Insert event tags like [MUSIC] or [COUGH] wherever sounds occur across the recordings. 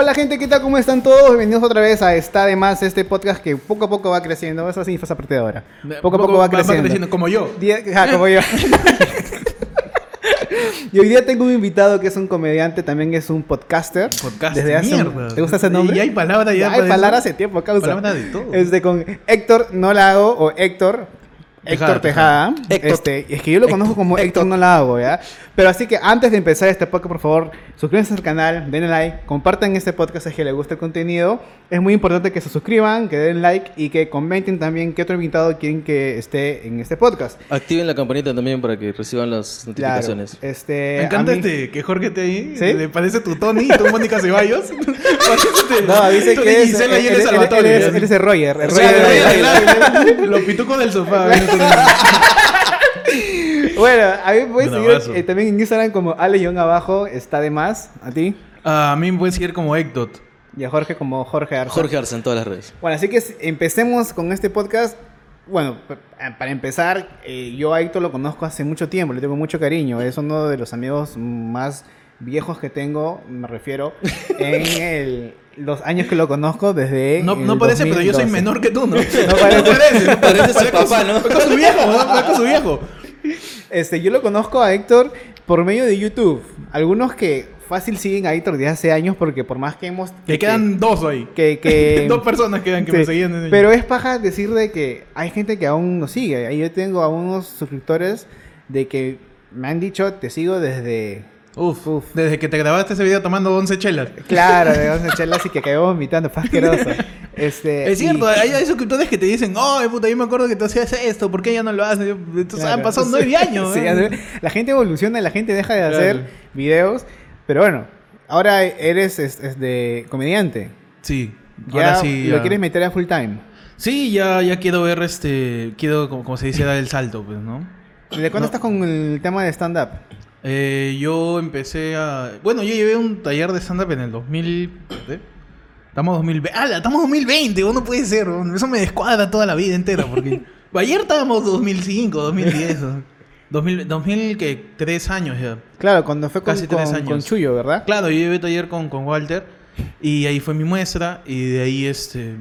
Hola gente, ¿qué tal? ¿Cómo están todos? Bienvenidos otra vez a Está de Más, este podcast que poco a poco va creciendo. Eso sí, fue esa parte de ahora. Poco a poco va creciendo. como yo. Ah, como yo. [LAUGHS] y hoy día tengo un invitado que es un comediante, también es un podcaster. Podcast. Desde hace mierda. ¿Te gusta ese nombre? Y hay palabras ya. Ya hay para palabras hace tiempo, causa. Palabras de todo. Este con Héctor No la hago o Héctor. Tejada, Héctor Tejada. Héctor. Este, es que yo lo conozco como Héctor No la hago, ¿ya? Pero así que antes de empezar este podcast, por favor, suscríbanse al canal, denle like, compartan este podcast si es que les gusta el contenido. Es muy importante que se suscriban, que den like y que comenten también qué otro invitado quieren que esté en este podcast. Activen la campanita también para que reciban las Claro. notificaciones. Este, Me encanta mí- este que Jorge te ahí. ¿Sí? Le parece tu Tony y tú Mónica Ceballos. [LAUGHS] No, dice que es, él, él él- Salvatore. él es, él es el Roger. El Sí, Roger claro, claro. Los pitucos del sofá. [LAUGHS] [LAUGHS] Bueno, a mí me puedes Un seguir eh, también en Instagram como Ale-abajo, está de más. A ti. A mí me puedes seguir como Ectot. Y a Jorge como Jorge Arza. Jorge Arce en todas las redes. Bueno, así que empecemos con este podcast. Bueno, p- para empezar, eh, yo a Héctor lo conozco hace mucho tiempo, le tengo mucho cariño. Es uno de los amigos más viejos que tengo, me refiero, [LAUGHS] en el- los años que lo conozco desde. No, el no parece, pero yo soy 2012. menor que tú, [LAUGHS] ¿no? No parece. parece. no Parece su Parezco papá, ¿no? Parezco su viejo, ¿no? Parezco su viejo. Este, yo lo conozco a Héctor por medio de YouTube. Algunos que fácil siguen a Héctor desde hace años porque por más que hemos... Que quedan dos ahí. Que, que- [LAUGHS] Dos personas quedan que Sí, me seguían. en el- Pero es paja decir de que hay gente que aún nos sigue. Ahí yo tengo a unos suscriptores de que me han dicho, te sigo desde... Uf, Uf. Desde que te grabaste ese video tomando 11 chelas. Claro, de 11 chelas y que acabé vomitando, fue asqueroso. [LAUGHS] Este, Es y- cierto, hay, hay suscriptores que te dicen, oh, puta, yo me acuerdo que tú hacías esto, ¿por qué ya no lo haces? Entonces Claro. han pasado nueve años. [LAUGHS] Sí, ¿eh? la gente evoluciona, la gente deja de Claro. hacer videos, pero bueno, ahora eres es, es de comediante. Sí, Ya ahora sí. lo ya. quieres meter a full time. Sí, ya, ya quiero ver este. Quiero, como, como se dice, dar el salto, pues, ¿no? ¿De cuándo No. estás con el tema de stand-up? Eh, yo empecé a. Bueno, yo llevé un taller de stand-up en el 2000. ¿eh? Estamos 2020. ¡Ah! Estamos 2020, ¿o no puede ser. Eso me descuadra toda la vida entera. Porque [LAUGHS] ayer estábamos 2005, 2010. ¿no? 2000, 2000, que tres años ya. Claro, cuando fue con, Casi tres con- años. con Chuyo, ¿verdad? Claro, yo llevé taller con, con Walter y ahí fue mi muestra y de ahí este...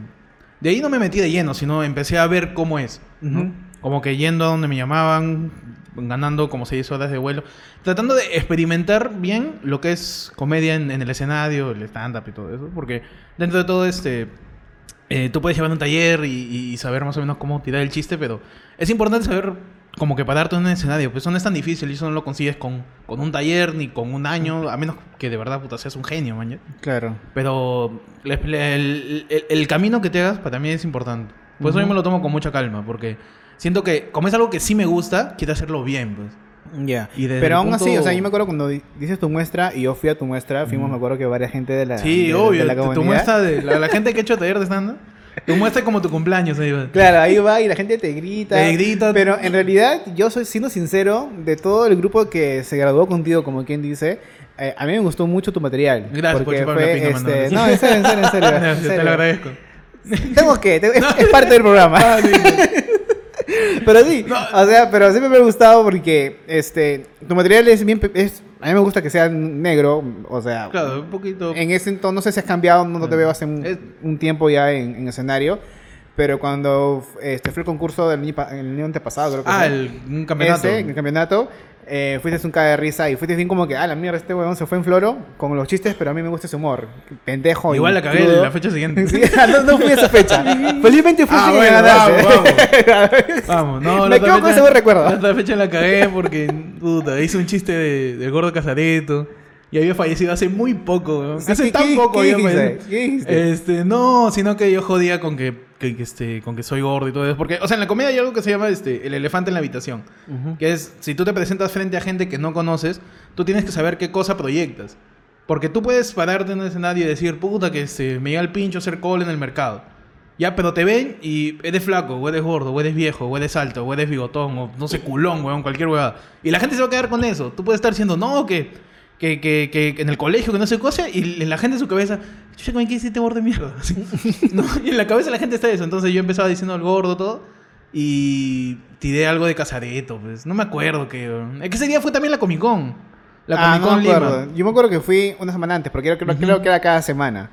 De ahí no me metí de lleno, sino empecé a ver cómo es. Como que yendo a donde me llamaban, ganando como seis horas de vuelo, tratando de experimentar bien lo que es comedia en, en el escenario, el stand-up y todo eso, porque dentro de todo este... eh, tú puedes llevar un taller y, y saber más o menos cómo tirar el chiste, pero es importante saber como que pararte en un escenario, pues eso no es tan difícil y eso no lo consigues con, con un taller ni con un año, a menos que de verdad puta seas un genio, man. Claro. Pero el, el- el camino que te hagas para mí es importante. Por eso yo Ujú. me lo tomo con mucha calma, porque siento que como es algo que sí me gusta, quiero hacerlo bien, pues. Ya. Y desde Pero aún así, punto- o sea, yo me acuerdo cuando di- dices tu muestra y yo fui a tu muestra, fuimos, me acuerdo que varias gente de la. Sí, de- de obvio. la tu- muestra de la, la gente que ha hecho taller de stand tu muestra es como tu cumpleaños, ahí va. Claro, ahí va y la gente te grita. Te grita. Pero en realidad, yo soy siendo sincero, de todo el grupo que se graduó contigo, como quien dice, eh, a mí me gustó mucho tu material. Gracias por porque la fue, este. No, en serio, en serio, en [LAUGHS] serio. en Gracias, te serio. lo agradezco. Tengo que, te- es, es parte del programa. Ah, sí. Pero sí, No. o sea, pero siempre me ha gustado porque este tu material es bien es a mí me gusta que sea negro, o sea, Claro, un poquito. en ese entonces no sé si has cambiado, no, te Mm. veo hace un, Es- un tiempo ya en, en escenario, pero cuando este fue el concurso del año, antepasado, creo que Ah, fue, el, un campeonato. ese, el campeonato, eh, fuiste un caga de risa y fuiste bien como que, ah, la mierda, este huevón se fue en floro con los chistes, pero a mí me gusta ese humor, pendejo Igual la cagué la fecha siguiente. [LAUGHS] Sí, [LAUGHS] no, no fui a esa fecha. [LAUGHS] Felizmente fui Ah, bueno, ganarse. Vamos, no, Me quedo con ese buen recuerdo. La otra fecha la cagué porque, puta, hice un chiste de, del gordo Casareto. Y había fallecido hace muy poco. Sí, Hace ¿qué- tan qué- poco qué. ¿Qué dijiste? Este, no, sino que yo jodía con que, que- que, este, con que soy gordo y todo eso. Porque, o sea, en la comedia hay algo que se llama este, el elefante en la habitación. Que es, si tú te presentas frente a gente que no conoces, tú tienes que saber qué cosa proyectas. Porque tú puedes pararte en un escenario y decir, puta, que este, me llega el pincho ser cola en el mercado. Ya, pero te ven y eres flaco, o eres gordo, o eres viejo, o eres alto, o eres bigotón, o no sé, culón, weón, cualquier huevada. Y la gente se va a quedar con eso. Tú puedes estar diciendo, no, que, que, que, que- que en el colegio, que no sé cosa, y en la gente en su cabeza, chucha, ¿cómo que hiciste gordo de mierda? [LAUGHS] Así. ¿No? Y en la cabeza la gente está eso. Entonces yo empezaba diciendo el gordo, todo. Y tiré algo de Casareto, pues. No me acuerdo que. Es que ese día fue también la Comic Con. La Ah, Comic no Con me Lima. Yo me acuerdo que fui una semana antes, porque creo, creo- creo que era cada semana.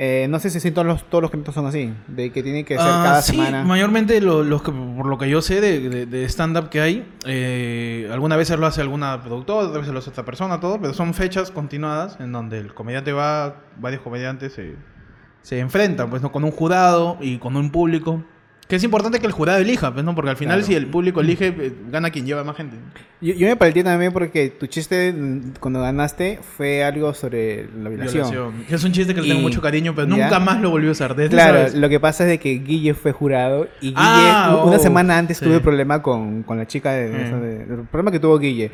Eh, no sé si todos los, todos los son así, de que tiene que ser Ah, cada sí, semana. mayormente lo, los que- por lo que yo sé de, de- de stand-up que hay, eh, alguna vez lo hace alguna productora, otras veces lo hace otra persona, todo, pero son fechas continuadas en donde el comediante va, varios comediantes se, se enfrentan, pues, ¿no? Con un jurado y con un público. Que es importante que el jurado elija, pues, ¿no? Porque al final Claro. si el público elige, eh, gana quien lleva más gente. Yo, yo me partí también porque tu chiste cuando ganaste fue algo sobre la violación. Violación. Es un chiste que le tengo mucho cariño, pero ¿Ya? nunca más lo volvió a usar. Desde Claro, esa vez. lo que pasa es de que Guille fue jurado y Guille, Ah, una oh, semana antes sí. tuve problema con, con la chica de, eso de- el problema que tuvo Guille.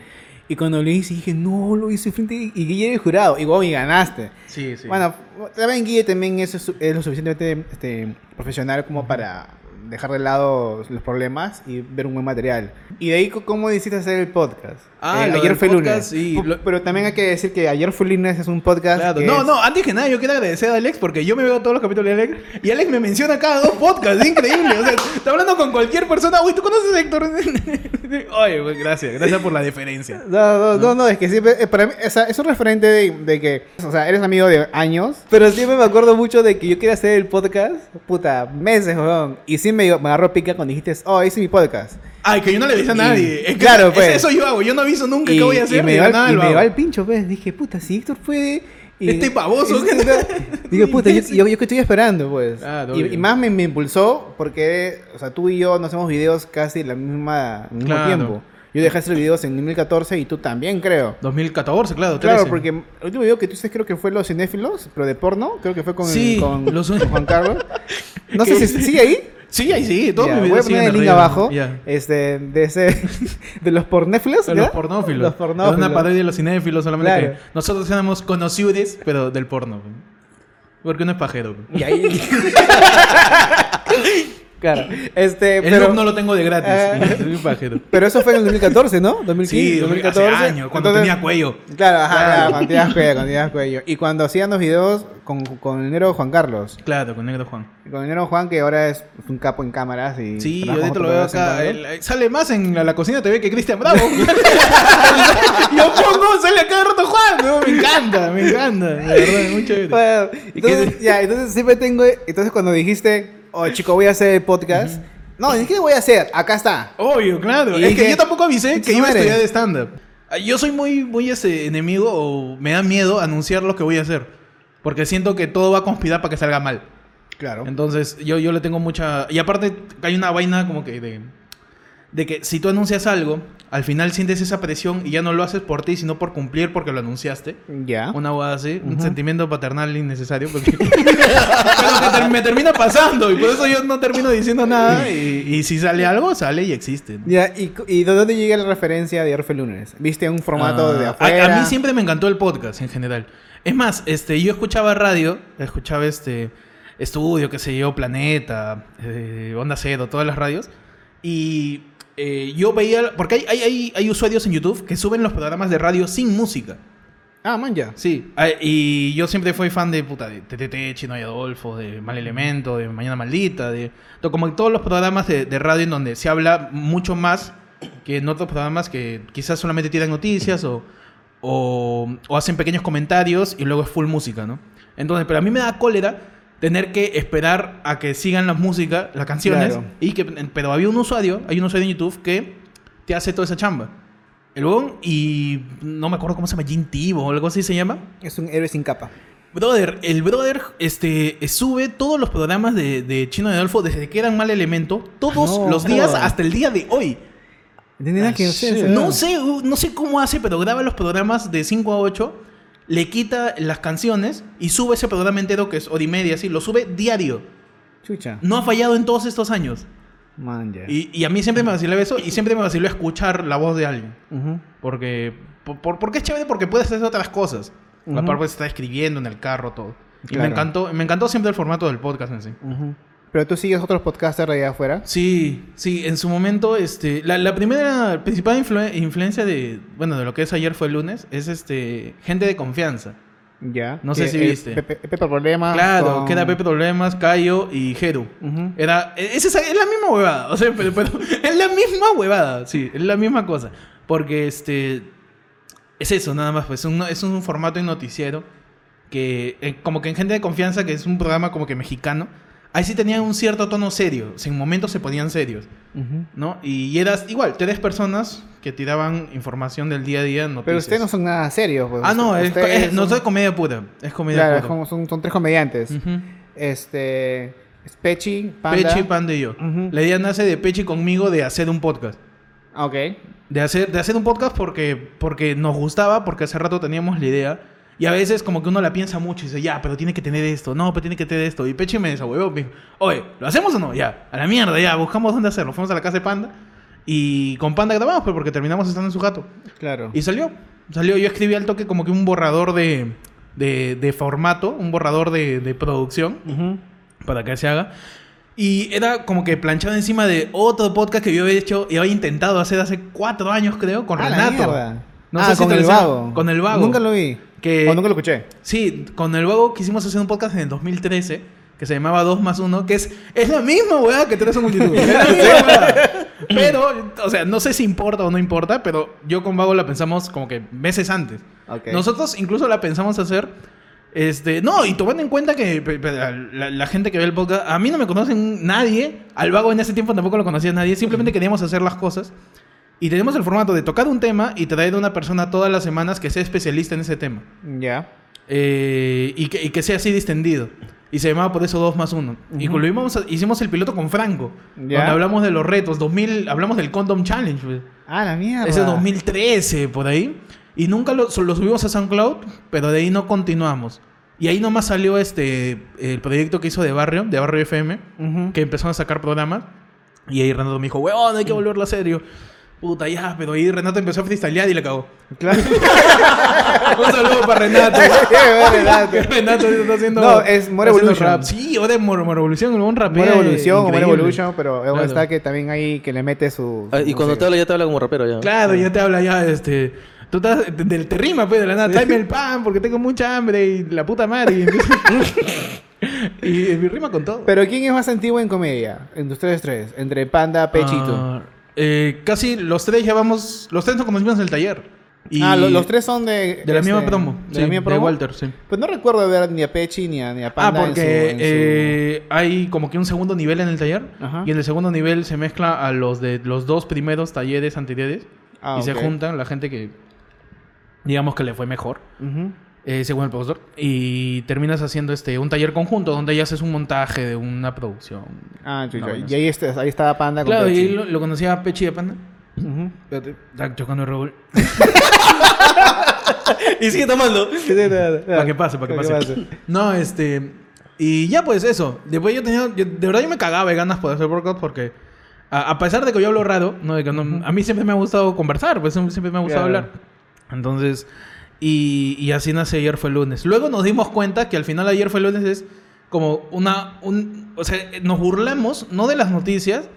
Y cuando lo hice dije, no, lo hice frente y Guille era el jurado. Y vos y ganaste. Sí, sí. Bueno, también Guille también es, es lo suficientemente este, profesional como para dejar de lado los problemas y ver un buen material. Y de ahí, ¿cómo decidiste hacer el podcast? Ah, Eh, ayer fue podcast, lunes. sí, lo- Pero también hay que decir que ayer fue lunes es un podcast. Claro. No, es- no, antes que nada, yo quiero agradecer a Alex porque yo me veo todos los capítulos de Alex y Alex me menciona cada dos podcasts, es increíble. O sea, está hablando con cualquier persona. Uy, ¿tú conoces a Héctor? [LAUGHS] [LAUGHS] Oye, güey, gracias, gracias por la deferencia. No, no, no, no, es que siempre, eh, para mí, o sea, es un referente de, de que, o sea, eres amigo de años, pero siempre me acuerdo mucho de que yo quería hacer el podcast, puta, meses, weón, y sí me, me agarró pica cuando dijiste, oh, hice mi podcast. Ay, que yo no le aviso a Y- nadie. Es que claro, es- pues. Eso yo hago, yo no aviso nunca Y, qué voy a y hacer. me dio nada y me hago. al pincho, pues, dije, puta, si Héctor puede... y- Este baboso. y- Digo, puta, yo, [LAUGHS] yo, yo que estoy esperando, pues. Claro, y, y más me, me impulsó porque, o sea, tú y yo nos hacemos videos casi la misma, al mismo Claro. tiempo. Yo dejé de hacer videos en 2014 y tú también, creo. 2014, claro. Claro, 13. porque el último video que tú hiciste creo que fue Los Cinéfilos, pero de porno, creo que fue con, Sí, con, los- con Juan Carlos. [LAUGHS] No sé si sigue ahí. Sí, ahí sí, todos Ya, mis voy a videos poner el link abajo. Este, de ese, [LAUGHS] de los pornéfilos. De los pornófilos. Los Es una parodia de los cinéfilos, solamente Claro. que nosotros éramos conocidos, pero del porno. Porque uno es pajero. Y ahí. [LAUGHS] [LAUGHS] claro. Este, El pero, no lo tengo de gratis. Ah. [LAUGHS] Soy pero eso fue en el 2014, ¿no? 2015, Sí, 2014. hace años, cuando Entonces- tenía cuello. Claro, ajá, cuando tenías cuello, cuando tenías cuello. [LAUGHS] Y cuando hacían los videos con, con el negro Juan Carlos. Claro, con Negro Juan. Con el negro Juan, que ahora es un capo en cámaras. Y Sí, yo lo veo acá. el- sale más en la, la cocina TV que Cristian Bravo. [LAUGHS] yo pongo, sale acá de rato Juan. ¿no? Me encanta, me encanta. De verdad, muy chévere. Bueno, ¿Y qué entonces, ya, entonces siempre tengo. Entonces, cuando dijiste, oh chico, voy a hacer el podcast. No, ni siquiera voy a hacer, acá está. Obvio, claro. Y es que yo tampoco avisé que "Su iba a madre". estudiar de stand-up. Ah, Yo soy muy, muy ese enemigo o me da miedo anunciar lo que voy a hacer. Porque siento que todo va a conspirar para que salga mal. Claro. Entonces, yo, yo le tengo mucha. Y aparte, hay una vaina como que de. De que si tú anuncias algo, al final sientes esa presión y ya no lo haces por ti, sino por cumplir porque lo anunciaste. Ya. Una boda así, un Ujú. sentimiento paternal innecesario. Porque... [LAUGHS] [LAUGHS] Pero me termina pasando y por eso yo no termino diciendo nada. Y, y si sale algo, sale y existe. ¿no? Ya, ¿y, cu- ¿y de dónde llega la referencia de Orfe Lunes? ¿Viste un formato de Ah, afuera? A, a mí siempre me encantó el podcast en general. Es más, este, yo escuchaba radio, escuchaba este estudio, qué sé yo, Planeta, eh, Onda Cero, todas las radios. Y eh, yo veía, porque hay, hay, hay, hay usuarios en YouTube que suben los programas de radio sin música. Ah, man, ya. Sí, ah, y yo siempre fui fan de puta de TTT, Chino y Adolfo, de Mal Elemento, de Mañana Maldita, de como todos los programas de, de radio en donde se habla mucho más que en otros programas que quizás solamente tiran noticias o, o, o hacen pequeños comentarios y luego es full música, ¿no? Entonces, pero a mí me da cólera tener que esperar a que sigan las músicas, las canciones, Claro. y que, pero había un usuario, hay un usuario en YouTube que te hace toda esa chamba. El huevón, y no me acuerdo cómo se llama, Jim o algo así se llama. Es un héroe sin capa. Brother, el brother este, sube todos los programas de, de Chino de Adolfo desde que eran mal elemento, todos No, los días hasta el día de hoy. No nada que Ah, hacer, shit. ¿sabes? No sé, no sé cómo hace, pero graba los programas de 5 a 8, le quita las canciones y sube ese programa entero que es hora y media, así, lo sube diario. Chucha. No ha fallado en todos estos años. Man, ya. Y, y a mí siempre me vacilaba eso y siempre me vaciló escuchar la voz de alguien. Porque, por, por- porque es chévere porque puedes hacer otras cosas. Ujú. Aparte puedes estar escribiendo en el carro, todo. Y Claro. me encantó, me encantó siempre el formato del podcast en sí. Pero tú sigues otros podcasters allá afuera. Sí, sí, en su momento, este, la, la primera, principal influ- influencia de, bueno, de lo que es ayer fue el lunes, es este, gente de confianza. Ya. No sé si viste. Pepe, Pepe Problemas. claro, con- que era Pepe Problemas, Cayo y Jeru. Era, es, esa- es la misma huevada, o sea, [LAUGHS] pero, pero es la misma huevada, sí, es la misma cosa. Porque, este, Es eso, nada más. Pues un- es un formato de noticiero que, eh, como que en Gente de Confianza, que es un programa como que mexicano, ahí sí tenían un cierto tono serio. o sea, en momentos se ponían serios, ¿no? Y eras igual, tres personas que tiraban información del día a día. Noticias. Pero ustedes no son nada serios. pues. Ah, no, es, es- no son- soy comedia pura. Es comedia Claro, pura. como son, son tres comediantes. Este. es Pechi, Panda. Pechi, Panda y yo. La idea nace de Pechi conmigo de hacer un podcast. Ok. De hacer, de hacer un podcast porque, porque nos gustaba, porque hace rato teníamos la idea. Y a veces como que uno la piensa mucho y dice, ya, pero tiene que tener esto, no, pero tiene que tener esto. Y Pechi me desahuevó, me dijo, oye, ¿lo hacemos o no? Ya, a la mierda, ya, buscamos dónde hacerlo. Fuimos a la casa de Panda y con Panda grabamos, pues porque terminamos estando en su gato. Claro. Y salió, salió, yo escribí al toque como que un borrador de, de, de formato, un borrador de, de producción Ujú. para que se haga. Y era como que planchado encima de otro podcast que yo había hecho y había intentado hacer hace cuatro años, creo, con Ah, la Renato. mierda. No ah, sé si con te el vago. Con el vago. Nunca lo vi. Que- O nunca lo escuché. Sí, con el vago quisimos hacer un podcast en el 2013 que se llamaba 2 más 1, que es, es la misma weá que Tres en multitud. [LAUGHS] Es la misma weá. Pero, o sea, no sé si importa o no importa, pero yo con Vago la pensamos como que meses antes. Ok. Nosotros incluso la pensamos hacer. Este, no, y tomando en cuenta que la, la gente que ve el podcast, a mí no me conocen nadie, al vago en ese tiempo tampoco lo conocía nadie, simplemente queríamos hacer las cosas. Y tenemos el formato de tocar un tema y traer a una persona todas las semanas que sea especialista en ese tema. Ya. Eh, y, que, y que sea así distendido. Y se llamaba por eso 2 más 1. Y Ujú. lo íbamos a- hicimos el piloto con Franco. Ya. Donde hablamos de los retos. 2000, hablamos del Condom Challenge. pues. Ah, la mierda. Ese es 2013, por ahí. Y nunca lo, lo subimos a SoundCloud, pero de ahí no continuamos. Y ahí nomás salió este el proyecto que hizo de Barrio, de Barrio FM, Ujú. que empezó a sacar programas. Y ahí Renato me dijo, weón, hay que volverlo a serio. Puta, ya, pero ahí Renato empezó a freestylear y le cagó. Claro. [LAUGHS] Un saludo para Renato. [LAUGHS] [LAUGHS] Renato. Está haciendo. No, es More Evolution. rap. Sí, ahora es More, More Evolution, un rapero. More Evolución o More. Evolution, pero Claro. está que también hay que le mete su. Ah, y cuando te habla, ya te habla como rapero ya. Claro, ya te habla ya, este. Tú estás. Del te rima, pues, de la nada. Tráeme el pan porque tengo mucha hambre y la puta madre. Y, empieza- y, y rima con todo. Pero ¿quién es más antiguo en comedia? Entre ustedes tres. Entre Panda, Pechito. Ah, eh, casi los tres llevamos. Los tres nos conocimos en el taller. Y ah, lo- los tres son de. De la misma este, promo. De sí, la misma promo. Walter, sí. Pues no recuerdo ver ni a Pechi ni a, ni a Panda. Ah, en porque su- en su- eh, hay como que un segundo nivel en el taller. Ajá. Y en el segundo nivel se mezcla a los de los dos primeros talleres anteriores. Ah, y se juntan la gente que, digamos que le fue mejor, Ujú. Eh, según el profesor. Y terminas haciendo este un taller conjunto donde ya haces un montaje de una producción. Ah. No, bueno, y sí. ahí, está, ahí estaba Panda con Claro, Pechi. y lo, lo conocía a Pechi de Panda. Espérate, está chocando el Raúl. y sigue tomando. Para que pase, para que pase. No, este. Y ya, pues eso. Después yo tenía. yo- de verdad, yo me cagaba de ganas por hacer workout porque. A, a pesar de que yo hablo raro, ¿no? De que no- a mí siempre me ha gustado conversar, pues siempre me ha gustado Claro. hablar. Entonces. Y, y así nace ayer fue el lunes. Luego nos dimos cuenta que al final ayer fue el lunes es como una. Un, o sea, nos burlamos no de las noticias,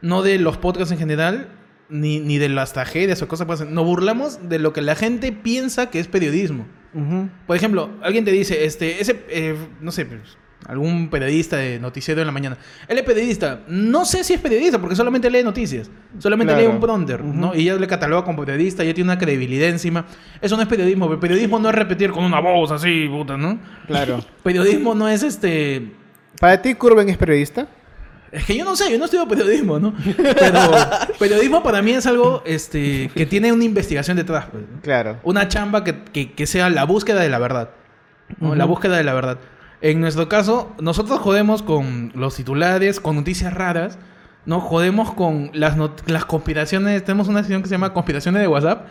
no de los podcasts en general, ni, ni de las tragedias o cosas que pasan. Nos burlamos de lo que la gente piensa que es periodismo. Por ejemplo, alguien te dice, este, ese, eh, no sé, pues, algún periodista de noticiero en la mañana. Él es periodista. No sé si es periodista porque solamente lee noticias. Solamente Claro. lee un pronter, ¿no? Y ya le cataloga como periodista, ya tiene una credibilidad encima. Eso no es periodismo. El periodismo no es repetir con una voz así, puta, ¿no? Claro. [LAUGHS] Periodismo no es este... ¿Para ti Curven es periodista? Es que yo no sé, yo no estudio periodismo, ¿no? Pero [LAUGHS] periodismo para mí es algo este, que tiene una investigación detrás. pues, ¿no? Claro. una chamba que, que- que sea la búsqueda de la verdad. La búsqueda de la verdad. En nuestro caso, nosotros jodemos con los titulares, con noticias raras, ¿no? Jodemos con las, las conspiraciones. Tenemos una sección que se llama Conspiraciones de WhatsApp,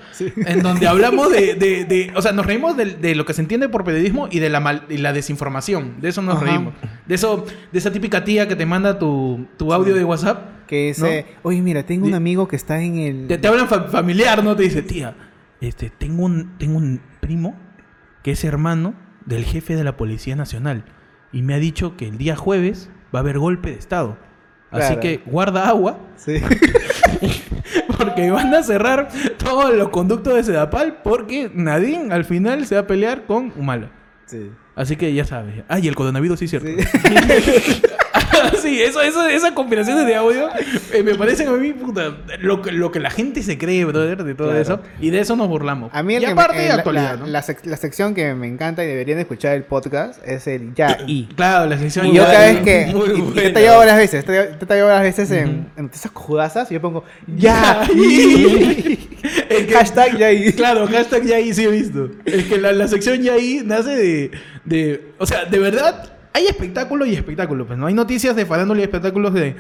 en donde [LAUGHS] hablamos de, de- de- O sea, nos reímos de, de lo que se entiende por periodismo y de la, mal- y la desinformación. De eso nos Ajá. reímos. De eso, de esa típica tía que te manda tu, tu audio de WhatsApp. Que dice, oye, mira, tengo un amigo que está en el... Te, te hablan fa- familiar, ¿no? Te dice, tía, este, tengo un, tengo un primo que es hermano del jefe de la Policía Nacional y me ha dicho que el día jueves va a haber golpe de Estado. Así que guarda agua Sí. [LAUGHS] porque van a cerrar todos los conductos de Sedapal porque Nadine al final se va a pelear con Humala. sí. Así que ya sabes. Ah, y el coronavirus sí es cierto. sí, [LAUGHS] [LAUGHS] eso, eso, esas combinaciones de audio eh, me parecen a mí, puta, lo que, lo que la gente se cree, brother, de todo Claro. eso. Y de eso nos burlamos. A mí el y que aparte de eh, la- actualidad, la, ¿no? la sec- la sección que me encanta y deberían escuchar el podcast es el Ya y. Claro, la sección Y yo cada vez que. y- y te he tallado varias veces. Te, te he tallado varias veces en, en noticias y yo pongo Ya [LAUGHS] y. Es [LAUGHS] que- Hashtag Ya y. Claro, hashtag ya ahí sí he visto. Es que la, la sección ya ahí nace de, de. O sea, de verdad, hay espectáculo y espectáculo. Pues no hay noticias de farándula y espectáculos de.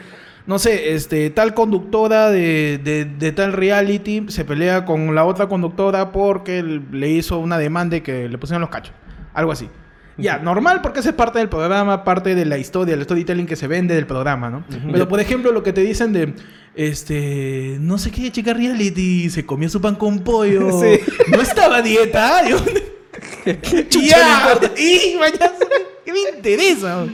No sé, este, tal conductora de, de, de tal reality se pelea con la otra conductora porque le hizo una demanda y que le pusieron los cachos. Algo así. Ya, normal porque esa es parte del programa, parte de la historia, el storytelling que se vende del programa, ¿no? Pero por ejemplo, lo que te dicen de este, no sé qué chica reality se comió su pan con pollo, [LAUGHS] Sí. no estaba a dieta, [LAUGHS] Yo- [LAUGHS] ya, y mañana, ¿qué me interesa?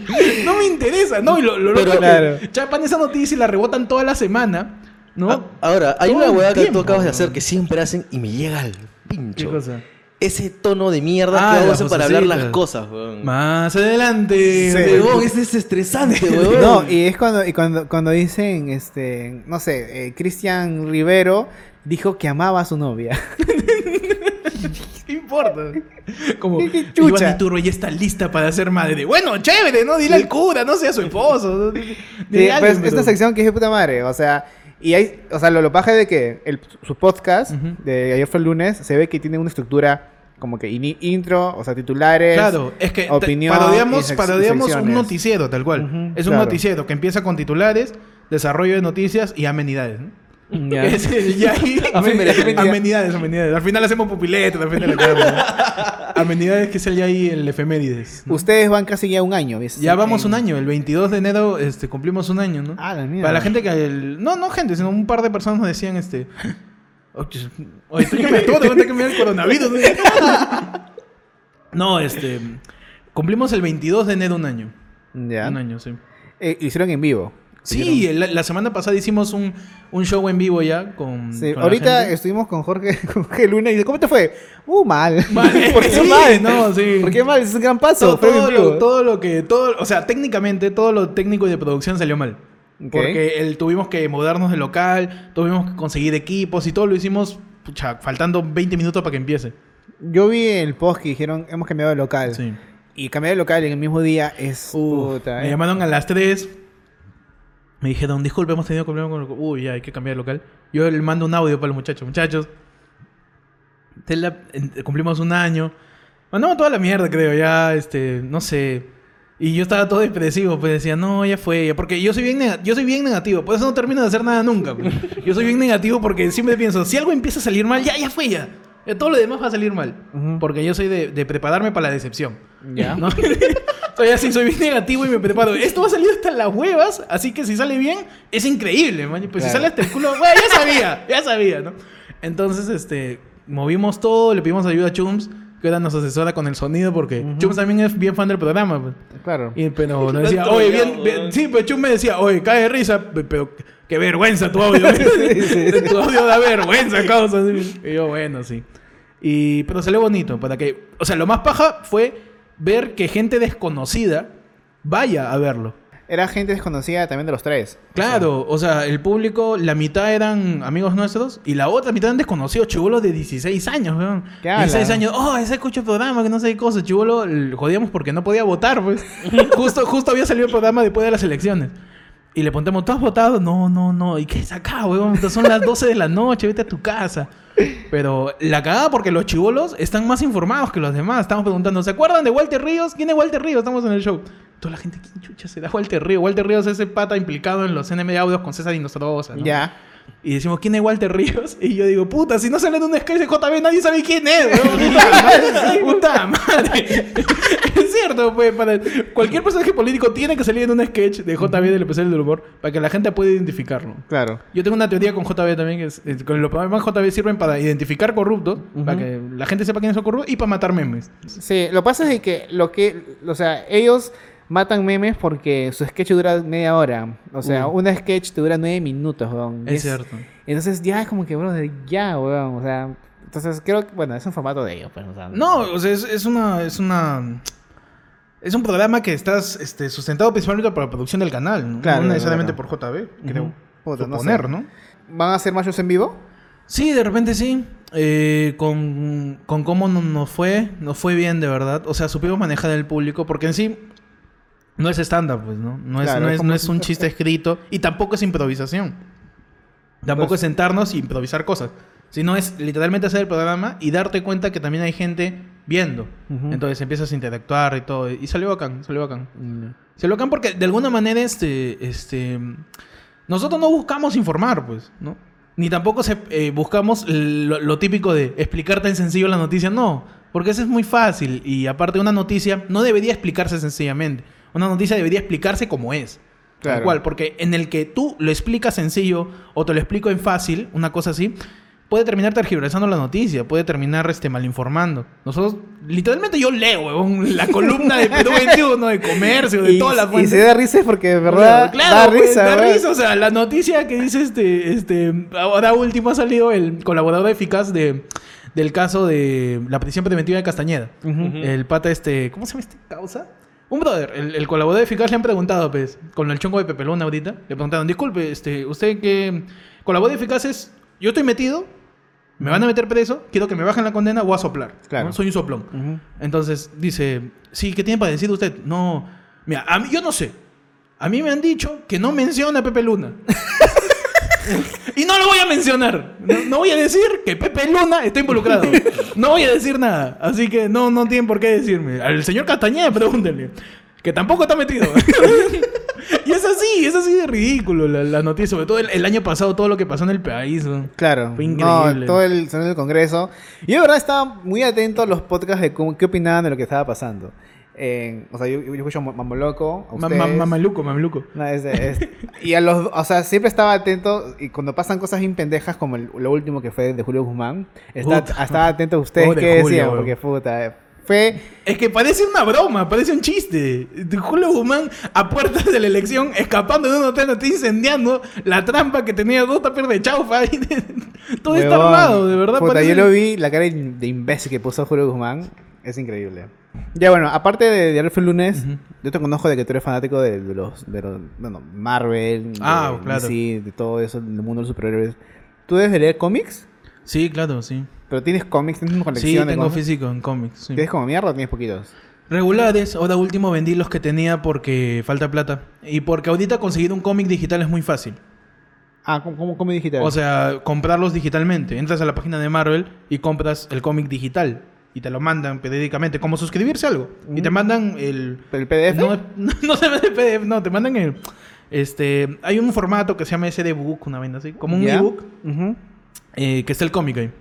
No me interesa, no, y lo, lo Pero- loco es que Claro. chapan esa noticia y la rebotan toda la semana, ¿no? Ah, Ahora, hay Todo una hueá que tú acabas de hacer que siempre hacen y me llega al pincho. ¿Qué cosa? Ese tono de mierda Ah, que hago las para hablar las cosas, weón. Más adelante. Sí. Huevón, ese es estresante, weón. [LAUGHS] No, y es cuando, y cuando, cuando dicen, este, no sé, eh, Cristian Rivero dijo que amaba a su novia. ¿Qué [LAUGHS] importa? Como [LAUGHS] ¿Qué- chucha? Iván ya está lista para ser madre. Bueno, chévere, ¿no? Dile al cura, no sea su esposo. ¿no? Dile- pues, alguien, es una pero- sección que es de puta madre, o sea, y hay, o sea, lo, lo paja de que el, su podcast de ayer fue el lunes se ve que tiene una estructura como que intro, o sea, titulares. Claro, es que opinión parodiamos, parodiamos un noticiero, tal cual. Es un claro. noticiero que empieza con titulares, desarrollo de noticias y amenidades. ¿no? Ya. [LAUGHS] Ya ahí- [LAUGHS] Amenidades, [LAUGHS] amenidades, amenidades. Al final hacemos pupiletas, al final Amenidades que es el ya ahí el efemérides. ¿no? Ustedes van casi ya un año, ¿ves? Ya vamos un año, el 22 de enero este, cumplimos un año, ¿no? Ah, la mierda. Para la gente que... el- no, no gente, sino un par de personas nos decían, este... Oye, oye, que me todo, te voy a tener que mirar el coronavirus. no, este... Cumplimos el 22 de enero un año. Ya. Un año, sí. Eh, hicieron en vivo. Sí, la, la semana pasada hicimos un, un show en vivo ya con... Sí, con ahorita estuvimos con Jorge, [LAUGHS] con Jorge Luna y dice, ¿cómo te fue? Uh, mal. Mal. [LAUGHS] ¿Por qué Sí, mal? no, sí. ¿Por qué mal? Es un gran paso. todo, lo, todo lo que... Todo, o sea, técnicamente todo lo técnico y de producción salió mal. Porque el, tuvimos que mudarnos de local, tuvimos que conseguir equipos y todo lo hicimos pucha, faltando 20 minutos para que empiece. Yo vi el post que dijeron, hemos cambiado de local. Sí. Y cambiar de local en el mismo día es Uf, puta. me eh. llamaron a las 3. Me dijeron, disculpe, hemos tenido problema con el... Uy, ya, hay que cambiar de local. Yo le mando un audio para los muchachos. Muchachos, la- cumplimos un año. Mandamos toda la mierda, creo, ya, este, no sé. Y yo estaba todo depresivo, pues decía, no, ya fue, ya. Porque yo soy bien, yo soy bien negativo, por eso no termino de hacer nada nunca. pues. Yo soy bien negativo porque siempre pienso, si algo empieza a salir mal, ya, ya fue, ya. Ya Todo lo demás va a salir mal. Ujú. Porque yo soy de, de prepararme para la decepción. Ya. [LAUGHS] ¿no? [LAUGHS] soy así, soy bien negativo y me preparo. Esto va a salir hasta las huevas, así que si sale bien, es increíble, man. Pues si sale hasta el culo, bueno, ya sabía, ya sabía, ¿no? Entonces, este, movimos todo, le pedimos ayuda a Chums, que era nos asesora con el sonido, porque Chums también es bien fan del programa, pues. Claro. Y, pero nos decía, oye, bien, bien- sí, pues Chum me decía, oye, cae de risa, pe- pero qué vergüenza tu audio. [LAUGHS] tu audio da vergüenza, causa. [LAUGHS] Y yo, bueno, sí. Y, pero salió bonito, para que, o sea, lo más paja fue ver que gente desconocida vaya a verlo. Era gente desconocida también de los tres. Claro, o sea, el público, la mitad eran amigos nuestros y la otra mitad eran desconocidos, chivolos de 16 años, weón. ¿Qué habla? 16 años, oh, ese escucho el programa, que no sé qué cosa, chivolo, jodíamos porque no podía votar, pues. [LAUGHS] justo, justo había salido el programa después de las elecciones. Y le preguntamos, ¿tú has votado? No, no, no. ¿Y qué es acá, weón? Son las 12 de la noche, vete a tu casa. Pero la cagada porque los chivolos están más informados que los demás. Estamos preguntando, ¿se acuerdan de Walter Ríos? ¿Quién es Walter Ríos? Estamos en el show. Toda la gente, ¿quién chucha será Walter Ríos? Walter Ríos es ese pata implicado en los NM de audios con César Inostrosa, ¿no? Ya. Y decimos, ¿quién es Walter Ríos? Y yo digo, puta, si no sale en un sketch de JB, nadie sabe quién es. [LAUGHS] Puta madre. Puta madre. Cierto, pues, para cualquier personaje político tiene que salir en un sketch de JB del especial del humor para que la gente pueda identificarlo. Claro. Yo tengo una teoría con JB también, que es, es- con los programas JB sirven para identificar corruptos, para que la gente sepa quiénes son corruptos y para matar memes. Sí, lo que pasa es que lo que, o sea, ellos matan memes porque su sketch dura media hora. O sea, una sketch te dura nueve minutos, weón. Es cierto. Entonces ya es como que, bro, ya, weón. O sea, entonces creo que, bueno, es un formato de ellos, pues, o sea. No, o sea, es, es una. Es una. Es un programa que estás este, sustentado principalmente por la producción del canal, ¿no? Claro, no necesariamente claro. por JB, creo. Puta, no suponer, sé. ¿no? ¿Van a hacer más shows en vivo? Sí, de repente sí. Eh, con, con cómo no- nos fue, nos fue bien, de verdad. O sea, supimos manejar el público, porque en sí no es estándar, pues, ¿no? No es, no es es, como- no es un [LAUGHS] chiste escrito y tampoco es improvisación. Tampoco Pues- es sentarnos y improvisar cosas. Sino es literalmente hacer el programa y darte cuenta que también hay gente viendo. Ujú. Entonces empiezas a interactuar y todo. Y salió bacán, salió bacán. Salió bacán porque de alguna manera este, este, nosotros no buscamos informar, pues, ¿no? Ni tampoco se, eh, buscamos lo, lo típico de explicarte en sencillo la noticia. No, porque eso es muy fácil. Y aparte una noticia no debería explicarse sencillamente. Una noticia debería explicarse como es. Tal Claro. cual, porque en el que tú lo explicas sencillo o te lo explico en fácil, una cosa así, puede terminar tergiversando la noticia, puede terminar este, malinformando. Nosotros, literalmente yo leo, huevón, la [LAUGHS] columna de Perú 21, de comercio, de Y, todas las y se da risa porque de verdad Claro, da pues, risa. da weón. risa. O sea, la noticia que dice este, este, ahora último ha salido el colaborador eficaz de, del caso de la prisión preventiva de Castañeda. El pata este, ¿cómo se llama este causa? Un brother, el, el colaborador eficaz le han preguntado, pues, con el chongo de Pepe Luna ahorita, le preguntaron, disculpe, este, usted que colaborador eficaz es, yo estoy metido, me van a meter preso, quiero que me bajen la condena, voy a soplar. Claro. ¿no? Soy un soplón. Ujú. Entonces dice, sí, ¿qué tiene para decir usted? No, mira, a mí, yo no sé. A mí me han dicho que no menciona a Pepe Luna. [LAUGHS] y no lo voy a mencionar. No, no voy a decir que Pepe Luna está involucrado. No voy a decir nada. Así que no, no tienen por qué decirme. Al señor Castañeda pregúntenle. Que tampoco está metido. [LAUGHS] y es así, es así de ridículo la, la noticia. Sobre todo el, el año pasado, todo lo que pasó en el país. ¿no? Claro. Fue increíble. No, todo el del Congreso. Yo de verdad estaba muy atento a los podcasts de cómo, qué opinaban de lo que estaba pasando. Eh, o sea, yo, yo escucho Mambo Loco. a Ma- ustedes. ma- Mamaluco, mamaluco. No, es- es- y a los, o sea, siempre estaba atento y cuando pasan cosas bien pendejas como el- lo último que fue de Julio Guzmán, está- estaba atento a ustedes Pobre qué decían, porque puta, eh, fue Es que parece una broma, parece un chiste. Julio Guzmán a puertas de la elección, escapando de un hotel, está incendiando la trampa que tenía dos tapers de chaufa. ahí. [LAUGHS] Todo está armado, de verdad. Puta, parece- yo lo vi, la cara de imbécil que puso Julio Guzmán, es increíble. Ya bueno, aparte de Fue el lunes, Ujú. yo te conozco de que tú eres fanático de, de los, de los, bueno, Marvel, Ah, de claro. DC, de todo eso, del mundo de los superhéroes. ¿Tú debes de leer cómics? Sí, claro, sí. Pero tienes cómics, tienes una colección Sí, tengo físico en cómics. sí. ¿Tienes como mierda o tienes poquitos? Regulares, ahora último vendí los que tenía porque falta plata. Y porque ahorita conseguir un cómic digital es muy fácil. Ah, ¿cómo, cómo digital? O sea, comprarlos digitalmente. Entras a la página de Marvel y compras el cómic digital. Y te lo mandan periódicamente, como suscribirse a algo. Y te Mm. mandan el... ¿El PDF? No, no, [LAUGHS] no se ve el PDF, no, te mandan el... Este, hay un formato que se llama SD Book, una vaina así, como un ¿Ya? ebook, eh, que está el cómic ahí.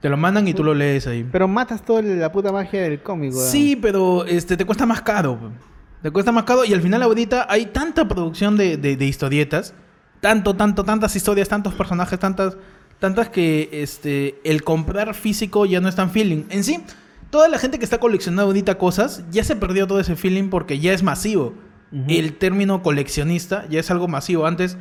Te lo mandan y tú lo lees ahí. Pero matas toda la puta magia del cómic, weón. Sí, pero este, te cuesta más caro. Te cuesta más caro y al final ahorita hay tanta producción de, de- de historietas. Tanto, tanto, tantas historias, tantos personajes, tantas, tantas que este, el comprar físico ya no es tan feeling. En sí, toda la gente que está coleccionando ahorita cosas ya se perdió todo ese feeling porque ya es masivo. El término coleccionista ya es algo masivo. Antes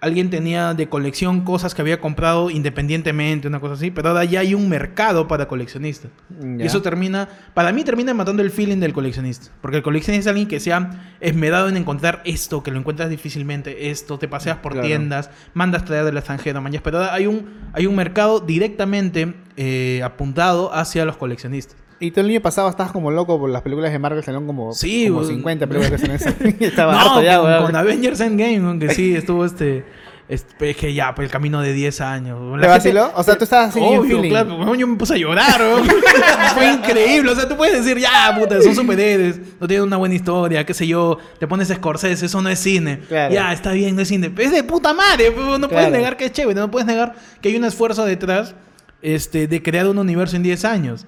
alguien tenía de colección cosas que había comprado independientemente, una cosa así, pero ahora ya hay un mercado para coleccionistas. Y eso termina, para mí termina matando el feeling del coleccionista. Porque el coleccionista es alguien que se ha esmerado en encontrar esto, que lo encuentras difícilmente, esto, te paseas por Claro. tiendas, mandas traer del extranjero, mañas, pero ahora hay un, hay un mercado directamente eh, apuntado hacia los coleccionistas. Y tú el año pasado estabas como loco por las películas de Marvel, salieron como, Sí, como weón. 50 películas que esas. [LAUGHS] [LAUGHS] Estaba no, harto ya, con, con Avengers Endgame, aunque sí, estuvo este... este, es que ya, pues el camino de 10 años. La ¿Te vaciló? O sea, tú estabas así Obvio, claro, weón, yo me puse a llorar. [LAUGHS] Fue increíble. O sea, tú puedes decir, ya, puta, son superhéroes, no tienen una buena historia, qué sé yo, te pones Scorsese, eso no es cine. Claro. Ya, está bien, no es cine. Es de puta madre, pero no puedes negar que es chévere, no puedes negar que hay un esfuerzo detrás este, de crear un universo en 10 años.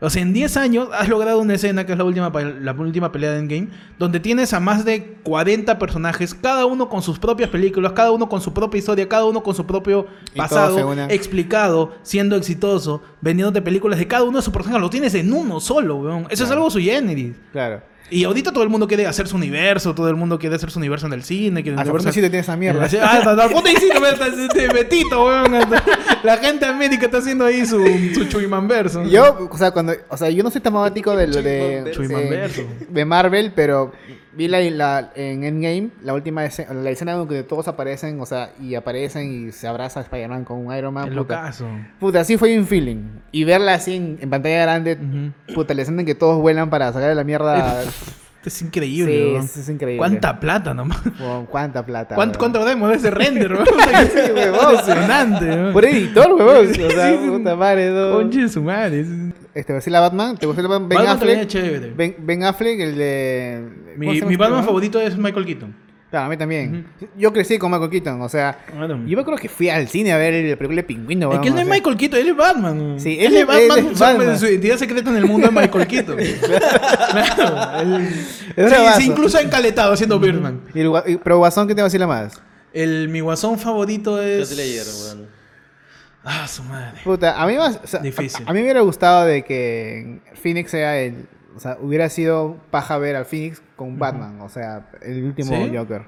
O sea, en 10 años has logrado una escena, que es la última, la última pelea de Endgame, donde tienes a más de 40 personajes, cada uno con sus propias películas, cada uno con su propia historia, cada uno con su propio pasado, explicado, siendo exitoso, vendiéndote películas de cada uno de sus personajes. Lo tienes en uno solo, weón. Eso es algo sui generis. Claro. Y ahorita todo el mundo quiere hacer su universo, todo el mundo quiere hacer su universo en el cine. Quiere Hasta por universo- sí te tiene esa mierda. Ah, hasta sí, este Betito, weón. La gente América está haciendo ahí su, su Chuimanverso. Yo, o sea, cuando, o sea, yo no soy tan fanático de lo de, de, de Marvel, pero vi la, la- en Endgame, la última escena, la escena donde todos aparecen, o sea, y aparecen y se abraza a Spider-Man con un Iron Man. Es puta. locazo. Puta, así fue un feeling. Y verla así en, en pantalla grande, Ujú. puta, la escena en que todos vuelan para sacar la mierda. [LAUGHS] Es increíble, sí, es, increíble. ¿Cuánta plata nomás? ¿Cuánta plata? ¿Cuánto, cuánto demos de ese render, weón? [LAUGHS] Impresionante, weón. Por editor, weón. O sea, Sí, sí. puta madre, no. Conche de su madre. es- Este, ¿ves la Batman? ¿Te gustó el Batman? Ben Batman Affleck. Ben, Ben Affleck, el de... ¿cómo se Mi, Batman favorito es Michael Keaton. Claro, a mí también. Yo crecí con Michael Keaton, o sea... Bueno. Yo me acuerdo que fui al cine a ver el película de Pingüino, Es que él no es. Michael Keaton, él es Batman. Sí, él, él es Batman. él es solo Batman. Su identidad secreta en el mundo es Michael Keaton. [LAUGHS] claro. él- Es sí, bravazo. sí, incluso ha encaletado haciendo Birdman. Y el y- pero Guasón, ¿qué te vacila más? El, mi guasón favorito es. Ah, su madre. Puta, a mí más... o sea, Difícil. A, a mí me hubiera gustado de que Phoenix sea el... O sea, hubiera sido paja ver al Phoenix con Batman, o sea, el último ¿Sí? Joker.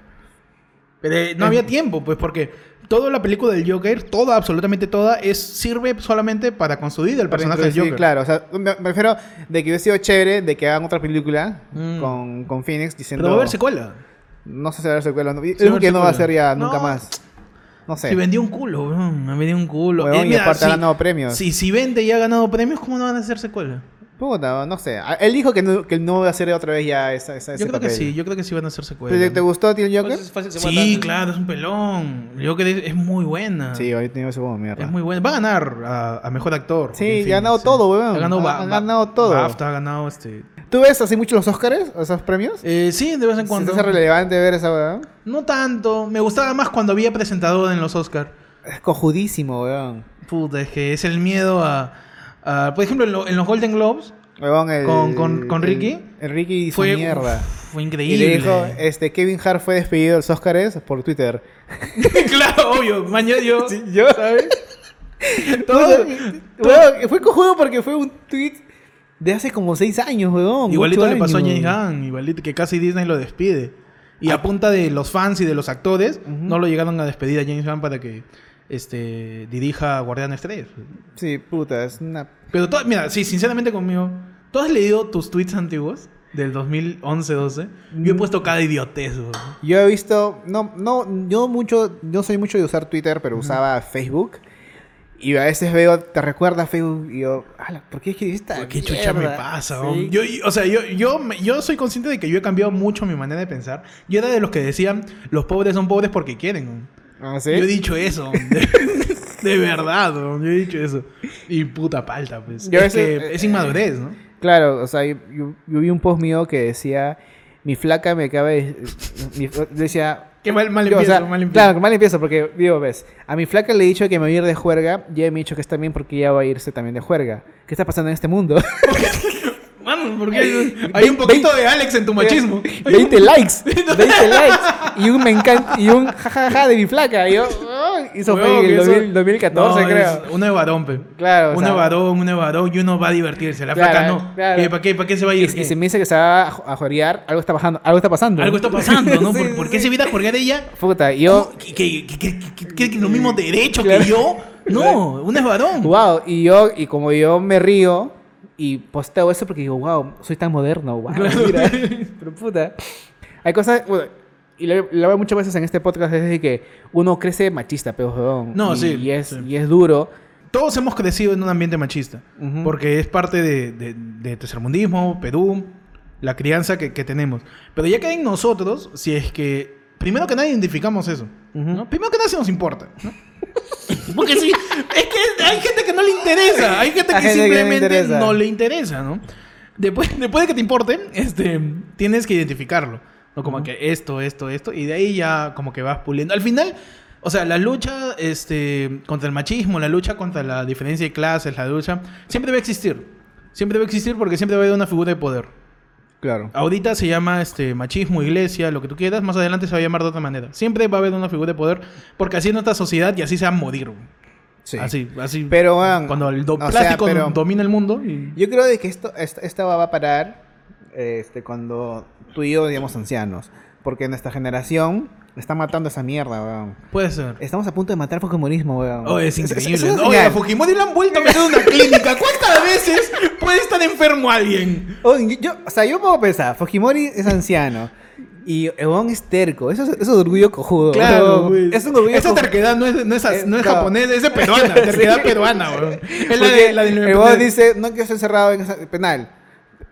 Pero eh, no había tiempo, pues, porque toda la película del Joker, toda, absolutamente toda, es sirve solamente para construir el personaje del Sí, Joker. claro, o sea, me, me refiero de que hubiera sido chévere de que hagan otra película Mm. con, con Phoenix diciendo... Pero va a haber secuela. No sé si va a haber secuela. No, creo haber que no va a ser ya No. nunca más. No sé. Se vendió un culo, weón. Me vendió un culo. Huevón, y mira, aparte ha si- ganado premios. Si, si vende y ha ganado premios, ¿cómo no van a hacer secuela? Puta, no sé. A- Él dijo que no, que no va a hacer otra vez ya esa, esa, Yo ese creo que sí, yo creo que sí van a hacer secuela. ¿Pero ¿Te gustó el Joker? Fácil se Sí, claro, es un pelón. El Joker es, es muy buena. Sí, ahorita tenía ese como mierda. Es muy buena. Va a ganar a, a mejor actor. Sí, ha ganado todo, weón. Ha ganado, Ha- ha ganado todo. BAFTA, ha ganado este. ¿Tú ves así mucho los Oscars? ¿Esos premios? Eh, sí, de vez en ¿Se cuando. te hace relevante ver esa weón? No tanto. Me gustaba más cuando había presentador en los Oscars. Es cojudísimo, weón. Puta, es que es el miedo a. a- por ejemplo, en, lo- en los Golden Globes el, ¿Con- con- con el- Ricky? El, Ricky hizo fue, mierda. uf, fue Y increíble. le dijo, este, Kevin Hart fue despedido de los Oscars por Twitter. [LAUGHS] claro, obvio. Mañana yo. yo, ¿sabes? [LAUGHS] Todo, weón, fue cojudo porque fue un tweet de hace como seis años, weón. Igualito le pasó a años. James Gunn, igualito que casi Disney lo despide. Y a punta de los fans y de los actores, Ujú. no lo llegaron a despedir a James Gunn para que este, dirija Guardianes 3. Sí, puta, es una... Pero, to- mira, sí, sinceramente conmigo, ¿tú has leído tus tweets antiguos del 2011-12? Yo he Mm. puesto cada idiotez. Yo he visto, no, no, yo mucho, no soy mucho de usar Twitter, pero usaba Facebook. Y a veces veo, te recuerda Facebook y yo, "Ala, ¿por qué esta ¿Qué chucha me mierda?" pasa? Sí. Yo, o sea, yo, yo, me- yo soy consciente de que yo he cambiado mucho mi manera de pensar. Yo era de los que decían, los pobres son pobres porque quieren. ¿Ah, sí? Yo he dicho eso. De, [LAUGHS] de verdad, yo he dicho eso. Y puta palta, pues. Yo es, que es inmadurez, ¿no? Claro, o sea, yo, yo- yo vi un post mío que decía, mi flaca me acaba de... mi- decía... Qué mal, mal o empiezo, sea, mal empiezo. Claro, mal empiezo porque, digo, ves, a mi flaca le he dicho que me voy a ir de juerga, ya me he dicho que está bien porque ya va a irse también de juerga. ¿Qué está pasando en este mundo? [LAUGHS] Mano, porque hay, hay un poquito de Alex en tu machismo. [LAUGHS] 20 likes, [LAUGHS] 20 likes y un me encanta y un jajaja de mi flaca. Y yo, "Oh", Weón, fue en el eso- 2000 2014, No, creo. es Uno de varón, pe. Claro, Uno de varón, uno de varón y uno va a divertirse. La Claro, flaca no. claro. ¿Qué, ¿Para qué, para qué se va a Y, ir? y se me dice que se va a, a jueguear, algo está pasando, algo está pasando. Algo está pasando, ¿no? [LAUGHS] Sí, ¿Por, por sí, qué sí. se viene a jugar ella? Puta, y yo, ¿Que, que, que, los mismos derechos Claro. que yo? No, uno es varón. wow, y yo, y como yo me río y posteo eso porque digo, wow, soy tan moderno, wow, mira. [LAUGHS] Pero puta, hay cosas, bueno, y lo, lo veo muchas veces en este podcast, es de que uno crece machista, pero weón, No, y, sí, y es, sí. y es duro. Todos hemos crecido en un ambiente machista. Ujú. Porque es parte de, de, de tercermundismo, Perú, la crianza que, que tenemos. Pero ya que en nosotros, si es que, primero que nada, identificamos eso. Ujú. ¿no? Primero que nada, si nos importa. ¿no? Porque sí, es que hay gente que no le interesa. Hay gente que gente que no le simplemente no le interesa, ¿no? Después, después de que te importe, este, tienes que identificarlo. ¿no? Como que esto, esto, esto. Y de ahí ya como que vas puliendo. Al final, o sea, la lucha este, contra el machismo, la lucha contra la diferencia de clases, la lucha, siempre va a existir. Siempre va a existir porque siempre va a haber una figura de poder. Claro. Ahorita se llama este machismo, iglesia, lo que tú quieras. Más adelante se va a llamar de otra manera. Siempre va a haber una figura de poder porque así es nuestra sociedad y así se va a morir. Sí. Así, así. Pero, weón, cuando el do- o sea, plástico pero- domina el mundo. y- Yo creo de que esto, esta, esta va a parar este, cuando tú y yo, digamos, ancianos. Porque nuestra generación está matando esa mierda, weón. Puede ser. Estamos a punto de matar Fujimorismo, weón. Oh, es increíble. eso es ¿no? Oye, a. Fujimori le han vuelto a meter en una clínica. ¿Cuántas veces puede estar enfermo alguien? Oye, yo, o sea, yo puedo pensar, Fujimori es anciano. Y Ebon es terco. Eso es, eso es orgullo cojudo. weón. güey. Es un orgullo Esa cojudo. terquedad no es, no es, Eh, no es no. japonesa, es peruana. [LAUGHS] Terquedad Sí. peruana, weón. Es la de la del Ebon dice, no quiero estar encerrado en esa- penal.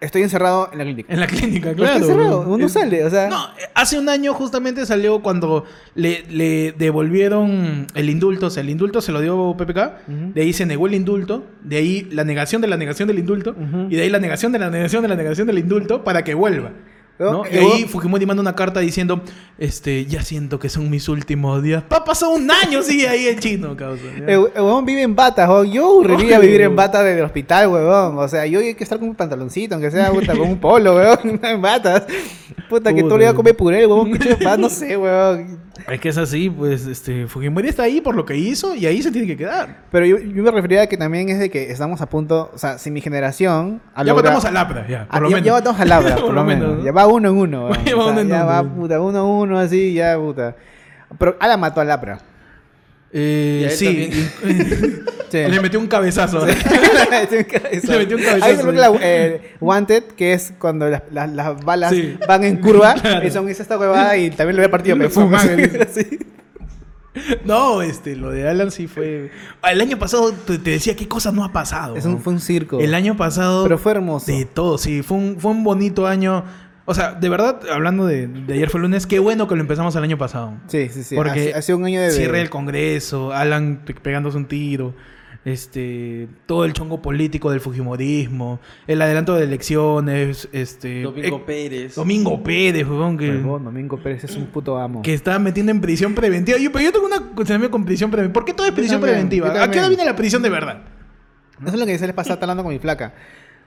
Estoy encerrado en la clínica. En la clínica, claro. está encerrado, uno Es- sale, o sea... No, hace un año justamente salió cuando le, le devolvieron el indulto. O sea, el indulto se lo dio PPK. Ujú. De ahí se negó el indulto. De ahí la negación de la negación del indulto. Y de ahí la negación de la negación de la negación del indulto para que vuelva. Y ahí Fujimori manda una carta diciendo, este, ya siento que son mis últimos días. Pa, pasó un año, sigue ahí el chino, causa. El, el huevón vive en bata, weón. Yo aburriría vivir en bata del hospital, huevón. O sea, yo hay que estar con un pantaloncito, aunque sea puta, con un polo, huevón, [LAUGHS] en batas. Puta, que todo el día weón. come puré, el huevón, no sé, huevón. Es que es así, pues, este, Fujimori está ahí por lo que hizo y ahí se tiene que quedar. Pero yo, yo me refería a que también es de que estamos a punto, o sea, si mi generación... ya votamos a Lapra, ya, por lo ya, menos. ya votamos a Labra, [LAUGHS] por, lo menos. menos, ¿no? Ya va uno en uno. weón. Ya [LAUGHS] va O sea, uno en ya uno. va, puta, uno en uno, así, ya, puta. Pero Ala mató a Labra. Eh, Y a él sí, [LAUGHS] Sí. le metió un cabezazo. [LAUGHS] Le Le metió un cabezazo. Hay una película, eh, Wanted, que es cuando las, las- las balas Sí. van en curva Claro. y son hizo esta huevada y también lo había partido. Madre. Sí. No, este, lo de Alan sí fue. El año pasado te, te decía qué cosas no ha pasado. Es un, ¿no? fue un circo. El año pasado. Pero fue hermoso. De todo, sí. Fue un, fue un bonito año. O sea, de verdad, hablando de, de ayer fue lunes, qué bueno que lo empezamos el año pasado. Sí, sí, sí. Porque ha, ha sido un año de... Cierre del Congreso, Alan pe- pegándose un tiro, este, todo el chongo político del Fujimorismo, el adelanto de elecciones, este, Domingo eh, Pérez. Domingo Pérez, huevón, que, Domingo Pérez es un puto amo. que está metiendo en prisión preventiva. Yo, pero yo tengo una cuestionamiento con prisión preventiva. ¿Por qué todo es prisión también, preventiva? ¿A qué hora viene la prisión de verdad? Eso es lo que dice les pasaba hablando con mi flaca.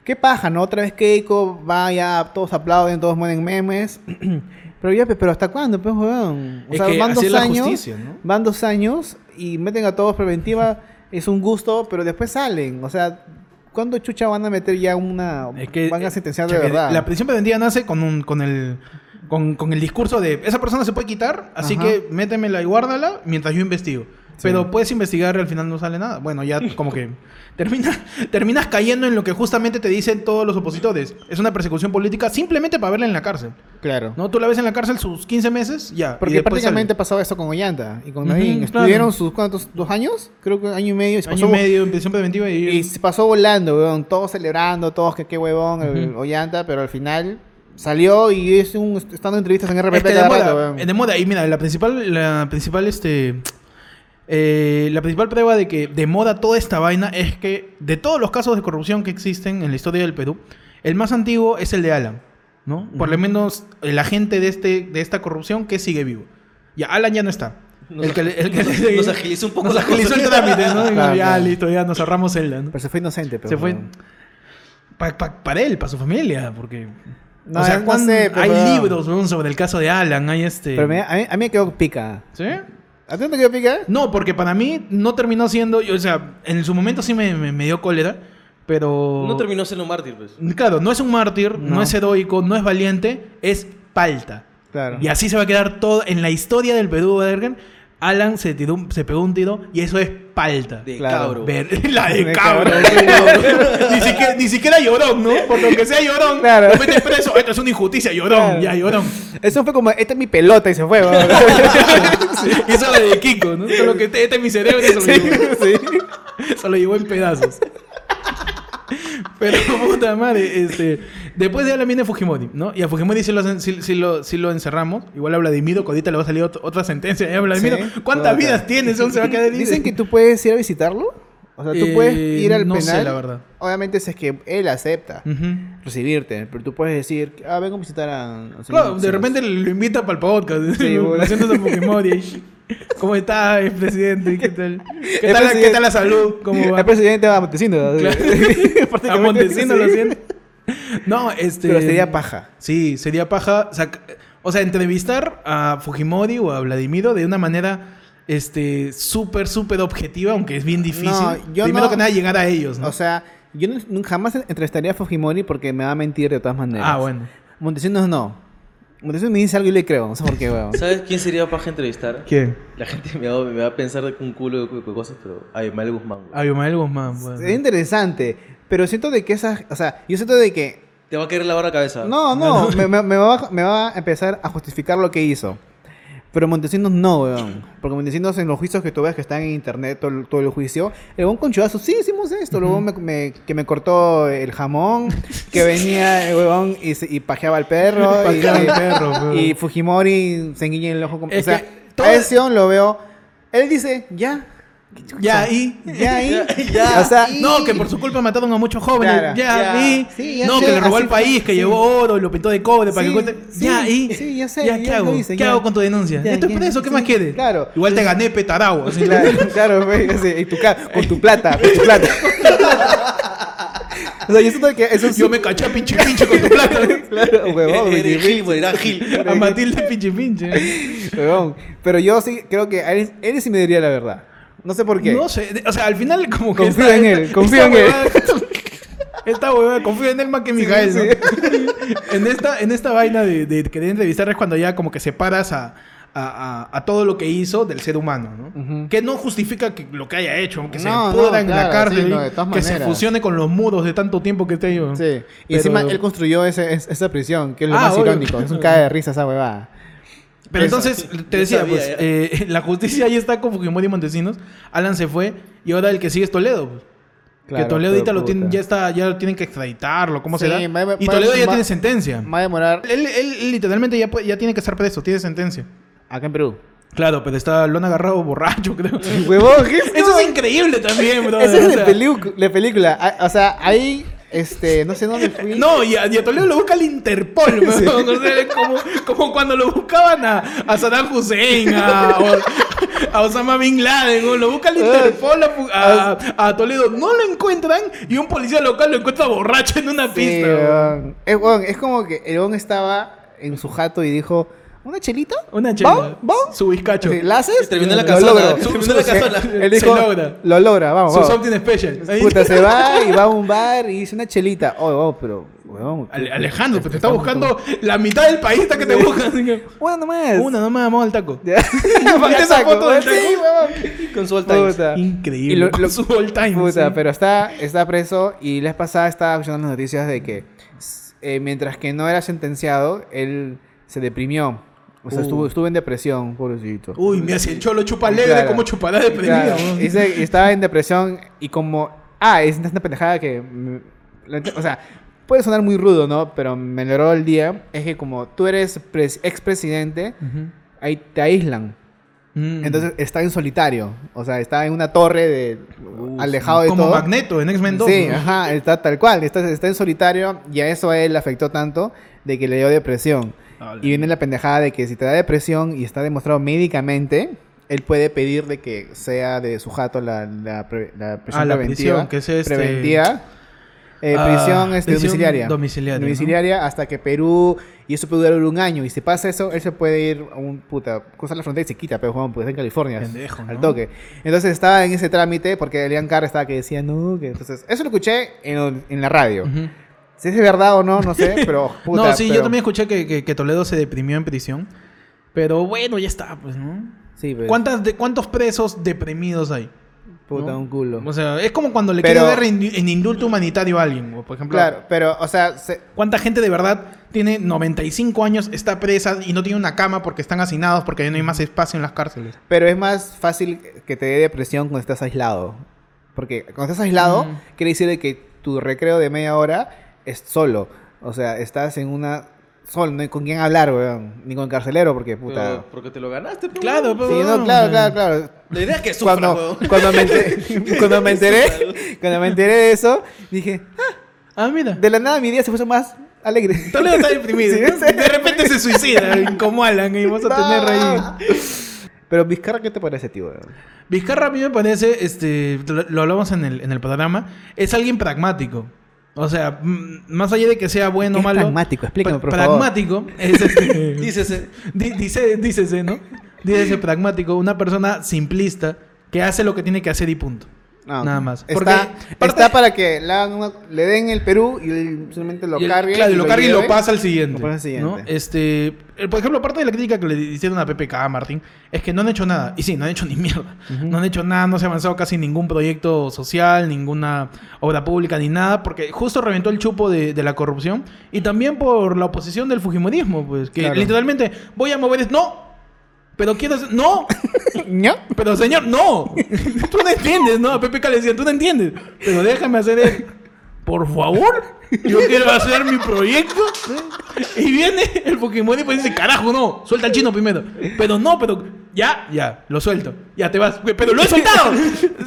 ¿Qué paja, no? Otra vez Keiko, vaya, todos aplauden, todos mueren memes. [CLEARS THROAT] pero ya, pe- pero ¿hasta cuándo, pues, weón? O Es sea, que van dos años, justicia, ¿no? van dos años y meten a todos preventiva, es un gusto, pero después salen. O sea, ¿cuándo chucha van a meter ya una... Es que, van a sentenciar de verdad? La prisión preventiva nace con, un, con el... Con, con el discurso de esa persona se puede quitar, así Ajá. que métemela y guárdala mientras yo investigo. Pero puedes investigar y al final no sale nada. Bueno, ya como que [LAUGHS] termina, terminas cayendo en lo que justamente te dicen todos los opositores. Es una persecución política simplemente para verla en la cárcel. Claro. ¿No? Tú la ves en la cárcel sus 15 meses, ya. Porque prácticamente sale. pasaba eso con Ollanta y con Nadine. claro. Estuvieron sus, ¿cuántos? ¿Dos años? Creo que año y medio. y se año y medio en prisión preventiva y... Y se pasó volando, weón. Todos celebrando, todos que qué huevón, Ujú. Ollanta, pero al final salió y es un, estando en entrevistas en RPP cada demora, rato, eh, demora. Y mira, la principal, la principal, este. Eh, la principal prueba de que demora toda esta vaina es que de todos los casos de corrupción que existen en la historia del Perú, el más antiguo es el de Alan, ¿no? Por lo menos el agente de este de esta corrupción que sigue vivo. Ya Alan ya no está. Nos, el que, le- el que [LAUGHS] nos- le- nos agilizó un poco nos la agilizó el cosa. trámite, ¿no? Y Claro, ya claro. listo, ya nos ahorramos celda, ¿no? Pero se fue inocente, pero. Se fue weón. pa- pa- para él, para su familia, porque No, o sea, no cuán- sé, pero- hay libros sobre el caso de Alan, hay este Pero me- a, mí, a mí me quedó pica. ¿Sí? ¿A ti no te quedó? No, porque para mí no terminó siendo, o sea, en su momento sí me, me- me dio cólera, pero... No terminó siendo mártir, pues. Claro, no es un mártir, no. No. es heroico, no es valiente, es palta. Claro. Y así se va a quedar todo en la historia del Perú, Bergen. Alan se, tiró un- se pegó un tiro y eso es palta. De Claro. cabro. Ver- [LAUGHS] la de De cabro. cabro. [LAUGHS] ni, siquiera, ni siquiera llorón, ¿no? Por lo que sea llorón, Claro. lo metes preso. Esto es una injusticia, llorón, Claro. ya llorón. Eso fue como, esta es mi pelota y se fue, weón. [LAUGHS] Y eso es de Kiko, ¿no? Solo que este, este es mi cerebro y se lo sí, llevó. sí. Se lo llevó en pedazos. Pero puta madre, este, después de Alan viene Fujimori, ¿no? Y a Fujimori si lo, encerramos. Igual a Vladimiro, ahorita le va a salir ot- otra sentencia. ¿eh? Vladimiro, Sí, ¿cuántas vidas tienes? ¿Dónde se va a quedar libre? Dicen que tú puedes ir a visitarlo. O sea, tú Eh, puedes ir al no penal. sé, la verdad. Obviamente, si es que él acepta recibirte, pero tú puedes decir, ah, vengo a visitar a. a Claro, de repente lo invita para el podcast. Sí, [LAUGHS] lo a Fujimori. ¿Cómo está, el presidente? ¿Qué tal? ¿Qué tal, la- ¿Qué tal la salud? ¿Cómo va? El presidente va a Montesinos. Claro. [LAUGHS] A Prácticamente, Montesino lo sí. siento. No, este. Pero sería paja. Sí, sería paja. O sea, entrevistar a Fujimori o a Vladimiro de una manera este súper, súper objetiva, aunque es bien difícil. No, yo Primero no- que nada, llegar a ellos, ¿no? O sea, Yo nunca jamás entrevistaría a Fujimori porque me va a mentir de todas maneras. Ah, bueno. Montesinos no. Montesinos me dice algo y le creo, no sé por qué, weón. ¿Sabes quién sería para entrevistar? ¿Quién? La gente me va, me va a pensar de un culo de, cosas, pero. Ay, Mael Guzmán. güey. Abimael Guzmán. bueno. Es interesante, pero siento de que esas, o sea, yo siento de que Te va a caer la barra cabeza. No, no, me, me- me va, a- me va a empezar a justificar lo que hizo. Pero Montesinos no, weón. Porque Montesinos en los juicios que tú ves que están en internet, todo, el- todo el juicio, el weón con chudazo, sí, hicimos esto. Luego me, me- que me cortó el jamón, que venía el weón y, se- y pajeaba al perro. [LAUGHS] y, Pajeaba al perro, weón. y Fujimori se enguiña el ojo. Con, o sea, que todo- a ese lo veo. Él dice, ya. Ya, y. Ya ahí. Ya, o sea, No, que por su culpa mataron a muchos jóvenes. Claro. ya, Ya. y. Sí, ya no, sé, que le robó al país, que sí. llevó oro y lo pintó de cobre para Sí, que cuente. ya, y. sí, ya sé, ¿qué hago? hice, ¿Qué hago con tu denuncia? Estoy ya, preso, ¿qué más quieres? claro. Igual te gané petarao. así. Claro, [LAUGHS] claro, güey, así, y tu ca- con tu plata, con tu plata. [LAUGHS] o sea, yo siento que eso es Yo me caché a pinche pinche con tu plata. [LAUGHS] Claro, huevón, Eres güey, Gil, güey, era Gil. a Matilde pinche pinche. huevón. Pero yo sí creo que él sí me diría la verdad. No sé por qué. No sé, o sea, al final como que... Confío esta- en él, esta- confío en él. Esta huevada, confío en él más que en Mijael, ¿no? en, esta, en esta vaina de, de querer entrevistar es cuando ya como que separas a, a, a- a todo lo que hizo del ser humano, ¿no? Que no justifica que lo que haya hecho, que se pudra no, en la cárcel, sí, no, que se fusione con los muros de tanto tiempo que esté yo. Sí. Y Pero- encima él construyó ese, es- esa prisión, que es lo Ah, más obvio. irónico. Es un cae de risa esa huevada. Pero Eso. entonces, te decía, sabía, pues, eh, [LAUGHS] la justicia ahí está con Fujimori y Montesinos. Alan se fue y ahora el que sigue es Toledo. pues. Claro, que Toledo ahorita lo tienen, ya está, ya lo tienen que extraditarlo, ¿cómo Sí, será? va- y va- Toledo ya va- tiene sentencia. Va a demorar Él, él- literalmente ya, ya tiene que estar preso, tiene sentencia. acá en Perú. Claro, pero está, lo han agarrado borracho, [LAUGHS] creo. Huevón, ¿qué es Eso es increíble también, [LAUGHS] bro. Esa es O de, sea, pelicu- de película. Ah, O sea, ahí, este, no sé dónde fui. No, y a, y a Toledo lo busca el Interpol. O sea, es como, como cuando lo buscaban a, a Saddam Hussein, a, o- a Osama Bin Laden, weón. lo busca el Interpol a, Toledo. No lo encuentran y un policía local lo encuentra borracho en una Sí, pista. Es, como que el estaba en su jato y dijo, ¿una chelita? Una chela. ¿Va? ¿Va? Su bizcacho. Sí, ¿La haces? Terminó la logro. terminó la casona. Él Se dijo, logra. lo logra, vamos, Su vamos. something special. Puta, se va y va a un bar y dice una chelita. Oh, oh, pero, weón. Ale- Alejandro, pues te está buscando la mitad del país está que te busca. [LAUGHS] así que- Una nomás. Una nomás, vamos al taco. [LAUGHS] ¿Viste esa foto del Sí, taco? weón. Con su all times. Puta. Increíble. Y lo- con lo- su all time. Puta, sí. pero está, está preso y la vez pasada estaba escuchando las noticias de que eh, mientras que no era sentenciado, él se deprimió. O sea, Uh. estuvo, estuvo en depresión, pobrecito. Uy, mira, si el cholo chupa alegre, Claro. ¿cómo chupará deprimido? Claro, estaba en depresión y como... Ah, es una pendejada que... O sea, puede sonar muy rudo, ¿no? Pero me alegró el día. Es que como tú eres pres- expresidente, Ujú. ahí te aíslan. Mm. Entonces está en solitario. O sea, está en una torre de... Uh, alejado de como todo. Magneto en X-Men 2. Sí, ¿no? ajá, está tal cual, está, está en solitario y a eso a él le afectó tanto de que le dio depresión. Y viene la pendejada de que si te da depresión y está demostrado médicamente, él puede pedir de que sea de su jato la, la, pre- la prisión Ah, la preventiva. prisión, que es este- Preventiva. Eh, Ah, prisión, este, prisión domiciliaria. domiciliaria, ¿no? Domiciliaria hasta que Perú, y eso puede durar un año. Y si pasa eso, él se puede ir a un puta, cruzar la frontera y se quita, pero Juan, pues en California. Pendejo, Al ¿no? toque. Entonces estaba en ese trámite porque Elian Carr estaba que decía, no, que entonces, eso lo escuché en, en la radio. Ujú. Si es de verdad o no, no sé, [LAUGHS] pero puta. no, sí, yo pero- también escuché que, que- que Toledo se deprimió en prisión. Pero bueno, ya está, pues, ¿no? Sí, pues, ¿Cuántas de, ¿Cuántos presos deprimidos hay? puta, ¿no? un culo. O sea, es como cuando le Pero- quiere dar en, en indulto humanitario a alguien. Por ejemplo, Claro, pero, o sea, se- ¿cuánta gente de verdad tiene 95 años, está presa y no tiene una cama porque están hacinados, porque ya no hay más espacio en las cárceles? pero es más fácil que te dé depresión cuando estás aislado. Porque cuando estás aislado, Mm. quiere decir de que tu recreo de media hora es solo. O sea, estás en una... Solo, no hay con quién hablar, weón. Ni con el carcelero, porque puta... Pero, porque te lo ganaste, pero Claro, pero- Sí, no, claro, claro, claro. La idea es que sufra, Cuando, weón. cuando, me enteré, [LAUGHS] [LAUGHS] cuando me enteré, cuando me enteré de eso, dije, ah, Ah, mira. de la nada mi día se puso más alegre. [LAUGHS] Toledo está deprimido. Sí, ¿no? sí. De repente se suicida, como Alan, y vamos a tener ahí. Pero Vizcarra, ¿qué te parece, tío? weón? Vizcarra a mí me parece, este, lo, lo hablamos en el, en el programa, es alguien pragmático. O sea, más allá de que sea bueno ¿Qué o malo. pragmático? Explícame, por favor. Pragmático es este. [LAUGHS] Dícese. di- dice, dícese, ¿no? Dícese pragmático, una persona simplista que hace lo que tiene que hacer y punto. Nada más. Está, para que le, den el Perú y él simplemente lo cargue. Claro, y lo carga y lo pasa al siguiente. Lo pasa al siguiente. ¿no? Este, eh, por ejemplo, parte de la crítica que le hicieron a PPK, Martín, es que no han hecho nada. Y sí, no han hecho ni mierda. No han hecho nada, no se ha avanzado casi ningún proyecto social, ninguna obra pública, ni nada, porque justo reventó el chupo de, de la corrupción. Y también por la oposición del Fujimorismo, pues, que Claro. literalmente voy a mover... ¡No! Pero quiero... ¡No! [LAUGHS] ¿No? Pero señor, no. Tú no entiendes, ¿no? A PPK le decían, tú no entiendes. Pero déjame hacer el... Por favor, yo quiero hacer mi proyecto. Y viene el Pokémon y pues dice, carajo, no, suelta al chino primero. Pero no, pero ya, ya, lo suelto. Ya te vas. Pero lo he soltado.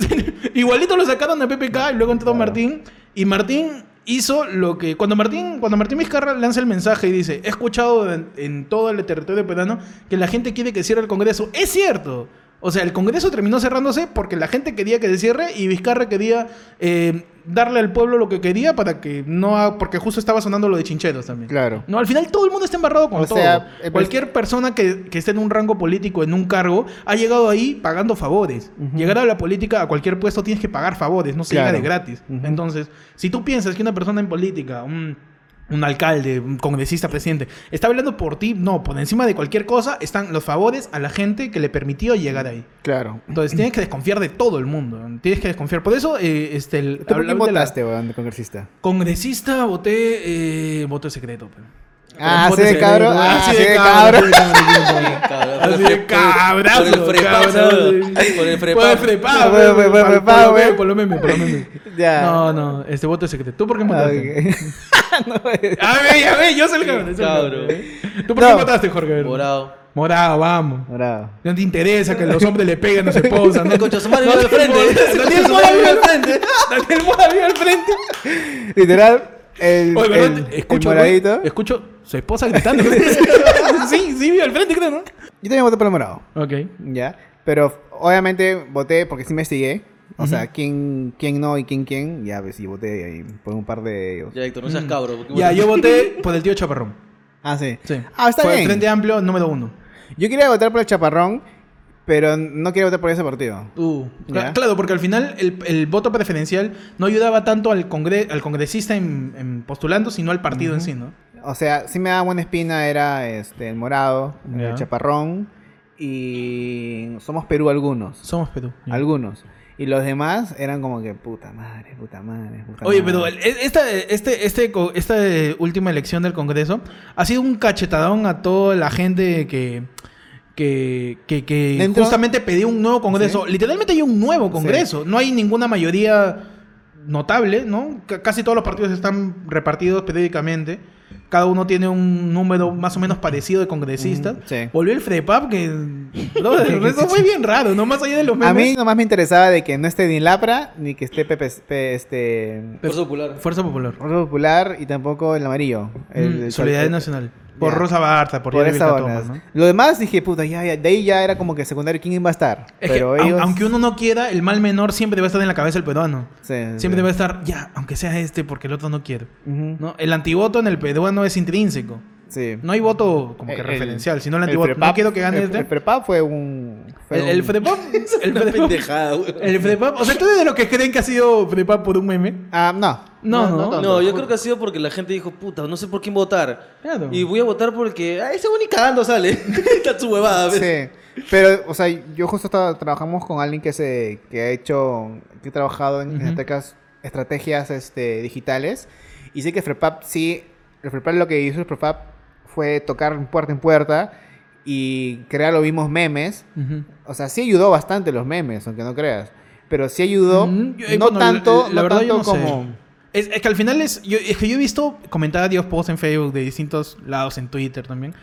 [LAUGHS] Igualito lo sacaron de PPK y luego entró Martín. Y Martín hizo lo que... Cuando Martín, cuando Martín Vizcarra lanza el mensaje y dice, he escuchado en, todo el territorio peruano que la gente quiere que cierre el Congreso. Es cierto. O sea, el Congreso terminó cerrándose porque la gente quería que se cierre y Vizcarra quería eh, darle al pueblo lo que quería para que no... ha- Porque justo estaba sonando lo de chincheros también. Claro. No, al final todo el mundo está embarrado con O todo. sea, el Cualquier persona que, que esté en un rango político, en un cargo, ha llegado ahí pagando favores. Llegar a la política, a cualquier puesto, tienes que pagar favores, no se Claro. llega de gratis. Entonces, si tú piensas que una persona en política, un, un alcalde, un congresista, presidente, está hablando por ti, no, por encima de cualquier cosa están los favores a la gente que le permitió llegar ahí. Claro. Entonces, tienes que desconfiar de todo el mundo. Tienes que desconfiar. Por eso, eh, este, el, ¿Tú por quién la- votaste, congresista? Congresista, voté eh, voto secreto. pe. Ah, Voto así de. Ah, Así de de cabro. cabro. Así de cabrazo, Por el frepazo. Por el Por el frepazo. frepa, Por el pe, frepa, por- frepa, por lo güey. meme, por lo meme, por lo meme. Ya. No, no, este voto es secreto. ¿Tú por qué Ah, votaste? ok. [LAUGHS] No. [LAUGHS] A ver, ya ve, yo soy el cabrón. cabrón. ¿Tú por qué votaste, Jorge? Morado. Morado, vamos. Bravo. No te interesa que los hombres le peguen a su esposa, ¿no? Concha su madre vive al frente. Daniel Mora vive al frente. Daniel Mora vive al frente. Literal, el, Oye, ¿verdad? el, el escucho, moradito. güey, escucho su esposa [LAUGHS] gritando. [LAUGHS] sí, sí, vive al frente, creo, ¿no? Yo también voté por el morado. Ok. Ya. Pero obviamente voté porque sí investigué. O sea, quién, quién no y quién quién. Ya ves, y voté ahí por un par de ellos. Ya, Héctor, no seas cabro. Mm. Ya, votas- yo voté por el tío Chaparrón. Ah, sí. Sí. Ah, está el bien. Frente Amplio número uno. Yo quería votar por el Chaparrón, pero no quería votar por ese partido. Uh, Ya. Claro, porque al final el, el voto preferencial no ayudaba tanto al, congre al congresista en, en postulando, sino al partido en sí, ¿no? O sea, sí me daba buena espina, era este, el morado, el chaparrón y somos Perú algunos. Somos Perú. Algunos. Y los demás eran como que puta madre, puta madre, puta Oye, madre. pero esta, este, este, esta eh, última elección del Congreso ha sido un cachetadón a toda la gente que, que, que, que Dentro- justamente pedía un nuevo Congreso. Sí. Literalmente hay un nuevo Congreso. No hay ninguna mayoría notable, ¿no? C- casi todos los partidos están repartidos periódicamente. Cada uno tiene un número más o menos parecido de congresistas. Mm, sí. Volvió el FREPAP, que... brother, [LAUGHS] eso fue bien raro, ¿no? Más allá de los memes. A mí nomás me interesaba de que no esté ni Lapra, ni que esté Pepe, Pe- este, Fuerza Popular. Fuerza Popular. Fuerza Popular y tampoco el amarillo. El, Mm, el- Solidaridad el- Nacional. Por Ya. Rosa Barta, por, Por esa onda. ¿no? Lo demás dije, puta, ya, ya, de ahí ya era como que secundario quién iba a estar. Es pero que, ellos... aunque uno no quiera, el mal menor siempre va a estar en la cabeza del peruano. Sí, Siempre sí. va a estar, ya, aunque sea este, porque el otro no quiere. Ujú. ¿no? El antivoto en el peruano es intrínseco. Sí. No hay voto como que El- referencial, sino el el antivoto. no quiero que gane el, este. El FREPAP fue un... fue El, el FREPAP. [LAUGHS] El FREPAP. El FREPAP. O sea, ¿tú eres de los que creen que ha sido FREPAP por un meme? Ah, no. No, no. tanto. No, yo creo que ha sido porque la gente dijo, puta, no sé por quién votar. Claro. Y voy a votar porque, ay, ese ni cagando sale. [LAUGHS] Está su huevada, ¿ves? Sí. Pero, o sea, yo justo estaba, trabajamos con alguien que se que ha hecho, que ha trabajado en estratégicas, estrategias este, digitales. Y sé que FREPAP sí, el FREPAP lo que hizo el FREPAP fue tocar puerta en puerta y crear los mismos memes. O sea, sí ayudó bastante los memes, aunque no creas. Pero sí ayudó, yo- no bueno, tanto, la, la no verdad tanto no sé. Es, es que al final es, yo, que yo he visto comentarios, posts en Facebook de distintos lados, en Twitter también.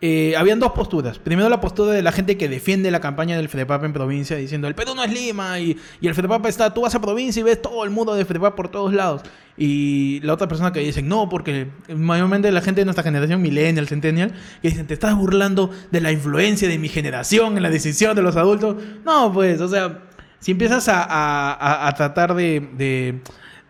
Eh, habían dos posturas. Primero la postura de la gente que defiende la campaña del FREPAP en provincia, diciendo el Perú no es Lima y, y el FREPAP está, tú vas a provincia y ves todo el mundo de FREPAP por todos lados. Y la otra persona que dice, no, porque mayormente la gente de nuestra generación, millennial, centennial, que dicen, te estás burlando de la influencia de mi generación en la decisión de los adultos. No, pues, o sea, si empiezas a, a- tratar de,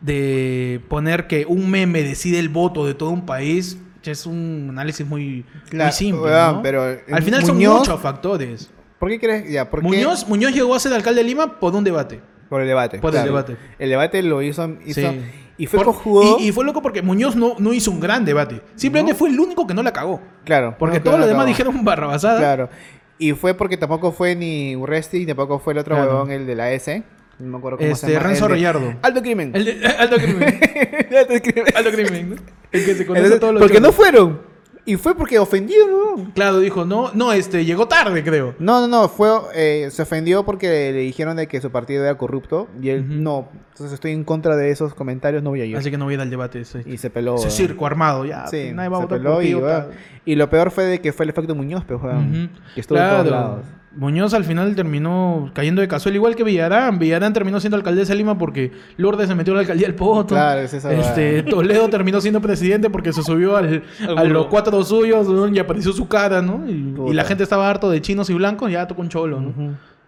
de poner que un meme decide el voto de todo un país, es un análisis muy, simple. pero, eh, Al final son muchos factores. ¿Por qué crees? Ya, ¿por qué? Muñoz, Muñoz llegó a ser alcalde de Lima por un debate. Por el debate. Por el debate. El debate lo hizo. hizo Sí. Y fue Por- y, y fue loco porque Muñoz no, no hizo un gran debate. Simplemente No. fue el único que no la cagó. Claro. Porque todos los demás dijeron barrabasadas. Claro. Y fue porque tampoco fue ni Urresti, ni tampoco fue el otro Claro. huevón, el de la S. No me acuerdo cómo se Este, llama. Renzo Rayardo. Alto crimen. El de, alto crimen. [LAUGHS] Alto crimen. alto crimen, ¿no? El que se conoce porque no fueron. Y fue porque ofendieron, huevón. Claro, dijo, no, no, este, llegó tarde, creo. No, no, no, fue, eh, se ofendió porque le dijeron de que su partido era corrupto y él no. Entonces estoy en contra de esos comentarios, no voy a ir. Así que no voy a ir al debate ese. Y se peló. Ese circo armado, ya. Sí, nadie va a se votar peló por y, y lo peor fue de que fue el efecto Muñoz, pues, weón, Ujú. que estuvo en todos Claro. lados. Muñoz al final terminó cayendo de casual, igual que Villarán. Villarán terminó siendo alcaldesa de Lima porque Lourdes se metió a la alcaldía del Poto. Claro, es esa Este. Toledo terminó siendo presidente porque se subió al, a los cuatro suyos ¿no? y apareció su cara, ¿no? Y, y la gente estaba harto de chinos y blancos, ya tocó un cholo, ¿no?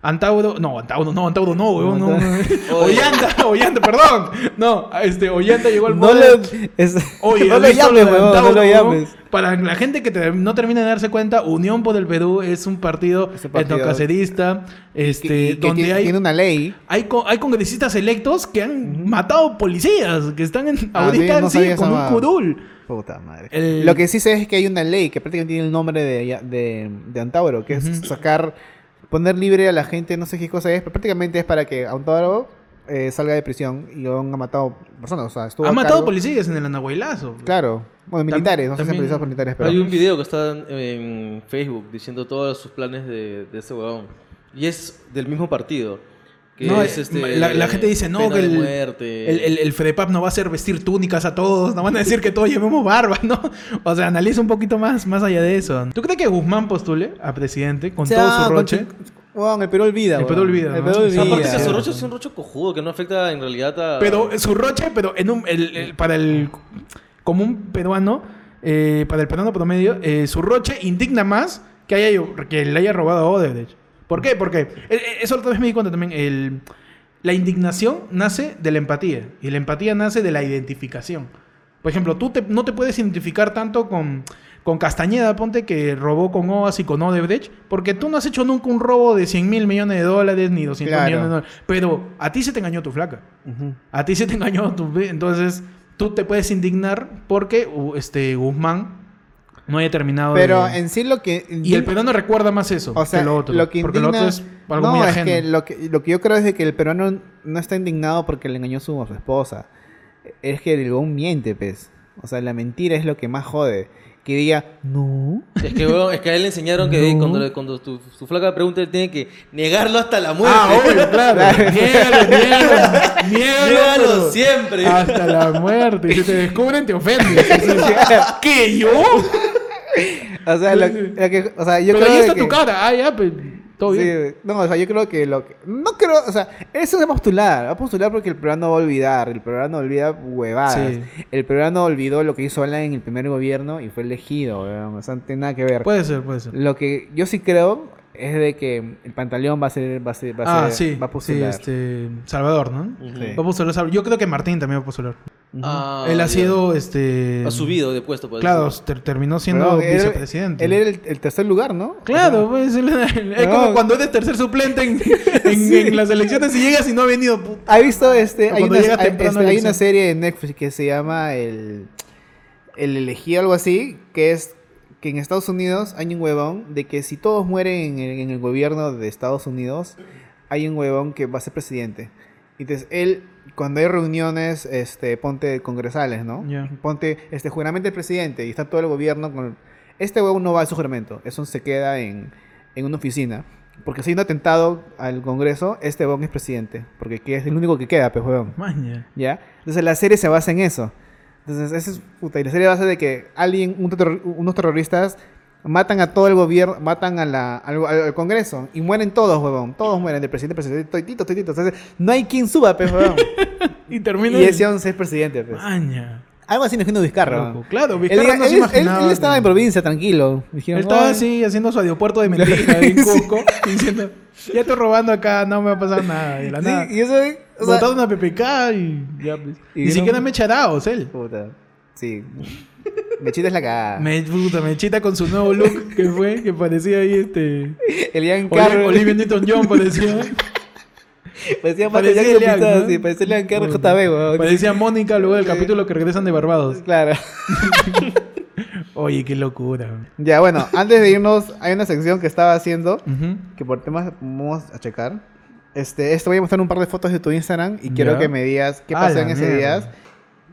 Antauro, no, Antauro, no, Antauro no, weón, no. [LAUGHS] Ollanta, Ollanta, perdón. No, este, Ollanta llegó al No poder. lo, es- Oye, [LAUGHS] no ¿has lo visto llames, weón, no Antauro, lo no? llames. Para la gente que te- no termina de darse cuenta, Unión por el Perú es un partido, Es partido etnocacerista, este, que donde hay, tiene una ley. hay, co- hay congresistas electos que han matado policías, que están en, Ah, ahorita no sí, con un curul. Puta madre. El- Lo que sí sé es que hay una ley que prácticamente tiene el nombre de, de, de Antauro, que es sacar, poner libre a la gente, no sé qué cosa es, pero prácticamente es para que Antauro eh, salga de prisión y aún ha matado personas. O sea, estuvo Han a matado cargo- policías en el Anahuaylazo. Claro. Bueno, militares, no sé si por militares, pero. Hay un video que está en, en Facebook diciendo todos sus planes de, de ese huevón. Y es del mismo partido. Que No, es eh, este, la, la gente dice, no, que el, muerte. el, el, el FEDEPAP no va a hacer vestir túnicas a todos, no van a decir que todos llevemos barba, ¿no? O sea, analiza un poquito más, más allá de eso. ¿Tú crees que Guzmán postule a presidente con O sea, todo su roche? Weón, el Perú olvida. El. Perú olvida, El ¿no? Perú O sea, Aparte que su rocho es un rocho cojudo que no afecta en realidad a... Pero su roche, pero en un, el- el- para el común peruano, eh, para el peruano promedio, eh, su roche indigna más que, haya, que le haya robado a Odebrecht. ¿Por qué? Porque eh, eh, eso otra vez me di cuenta también. El, la indignación nace de la empatía y la empatía nace de la identificación. Por ejemplo, tú te- no te puedes identificar tanto con, con Castañeda, ponte que robó con OAS y con Odebrecht, porque tú no has hecho nunca un robo de 100 mil millones de dólares ni 200 Claro. millones de dólares. Pero a ti se te engañó tu flaca. Ujú. A ti se te engañó tu... Entonces, tú te puedes indignar porque uh, este Guzmán no haya terminado Pero de... en sí lo que. Y el peruano recuerda más eso O sea, que lo otro. lo que porque lo indigna... otro es algo no, muy es ajeno. que lo, que lo que yo creo es de que el peruano no está indignado porque le engañó su, a su esposa. Es que el huevón miente, pues. O sea, la mentira es lo que más jode. Que diga, no. Es que, es que a él le enseñaron que [LAUGHS] No. cuando, le- cuando tu, su flaca pregunta, él tiene que negarlo hasta la muerte. Ah, obvio, [LAUGHS] claro. Niégalo, niégalo. Siempre. Hasta la muerte. Y si te descubren, te ofendes. [LAUGHS] ¿Qué? ¿Yo? O sea, lo, lo que, o sea yo Pero creo ahí está que, tu cara. Ah, ya, pues... Todo Sí, bien. no, o sea, yo creo que lo que. No creo, o sea, eso es postular. Va a postular porque el peruano va a olvidar. El peruano olvida huevadas. Sí. El peruano olvidó lo que hizo Alan en el primer gobierno y fue elegido, weón. O sea, no tiene nada que ver. Puede ser, puede ser. Lo que yo sí creo es de que el pantaleón va a ser. Va a, ser, va a, Ah, ser- sí. va a Sí, postular. este... Salvador, ¿no? Sí. Va a postular Salvador. Yo creo que Martín también va a postular. Ah, Él ha ya. sido, este... Ha subido de puesto, por Claro, ter- terminó siendo Weón, él- vicepresidente. Él era el, el tercer lugar, ¿no? Claro, O pues, él- es No. como cuando eres tercer suplente en, [LAUGHS] en- Sí. en las elecciones y llegas y no ha venido. ¿Ha visto este? Hay una, hay- este, hay una serie de Netflix que se llama El, el Elegido, algo así, que es que en Estados Unidos hay un huevón de que si todos mueren en el, en el gobierno de Estados Unidos, hay un huevón que va a ser presidente. Entonces, él, cuando hay reuniones, este, ponte congresales, ¿no? Ya. Ponte, este, juramento el presidente y está todo el gobierno con... Este huevón no va a su juramento, eso se queda en, en una oficina. Porque si hay un atentado al Congreso, este huevón es presidente. Porque que es el único que queda, pues, huevón. Maña. ¿Ya? Entonces la serie se basa en eso. Entonces, esa es puta. Y la serie basa de que alguien, un terror- unos terroristas matan a todo el gobierno, matan a la, al, al- Congreso y mueren todos, huevón. Todos mueren, del presidente, presidente, toititos, toititos. Entonces, no hay quien suba, pues, huevón. [LAUGHS] Y termina. y ese 11 es presidente, pues. Maña. Algo así nos vino Vizcarra. Loco. Claro, Él, Vizcarra no él- se él- imaginaba. él estaba en provincia, tranquilo. Dijeron, Él estaba "Ay". así haciendo su aeropuerto de [LAUGHS] mentira en Cusco, [LAUGHS] diciendo: Ya estoy robando acá, no me va a pasar nada. Y la nada. Sí, y eso, o sea, Botaron una PPK y ya, pues. Y Ni no- siquiera me echaraos él. puta. Sí. Mechita es la cagada. Me, puta, me chita con su nuevo look que fue, que parecía ahí este. El Giancarlo. Olivia, Olivia Newton-John parecía. Parecía Parecía parecía Kerr JB, weón. Parecía Mónica luego del capítulo que regresan de Barbados. Claro. [LAUGHS] Oye, qué locura. Ya, bueno, antes de irnos, hay una sección que estaba haciendo, Ujú. que por temas vamos a checar. Este, esto voy a mostrar un par de fotos de tu Instagram y quiero Ya. que me digas qué pasó en ese mierda. día.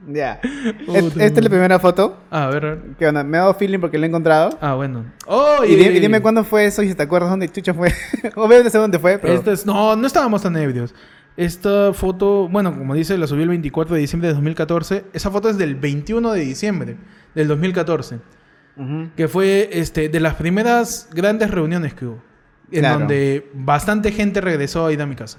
Ya. [LAUGHS] Esta es la primera foto. Ah, a ver, a ver. Que onda, me ha dado feeling porque la he encontrado. Ah, bueno. ¡Oh! Y, di- y dime cuándo fue eso y si te acuerdas dónde chucha fue. [LAUGHS] Obviamente sé dónde fue, pero. Esta es- no, no estábamos tan ebrios. Esta foto, bueno, como dice, la subí el 24 de diciembre de 2014. Esa foto es del 21 de diciembre del 2014. Ujú. Que fue este, de las primeras grandes reuniones que hubo. En Claro. donde bastante gente regresó a ir a mi casa.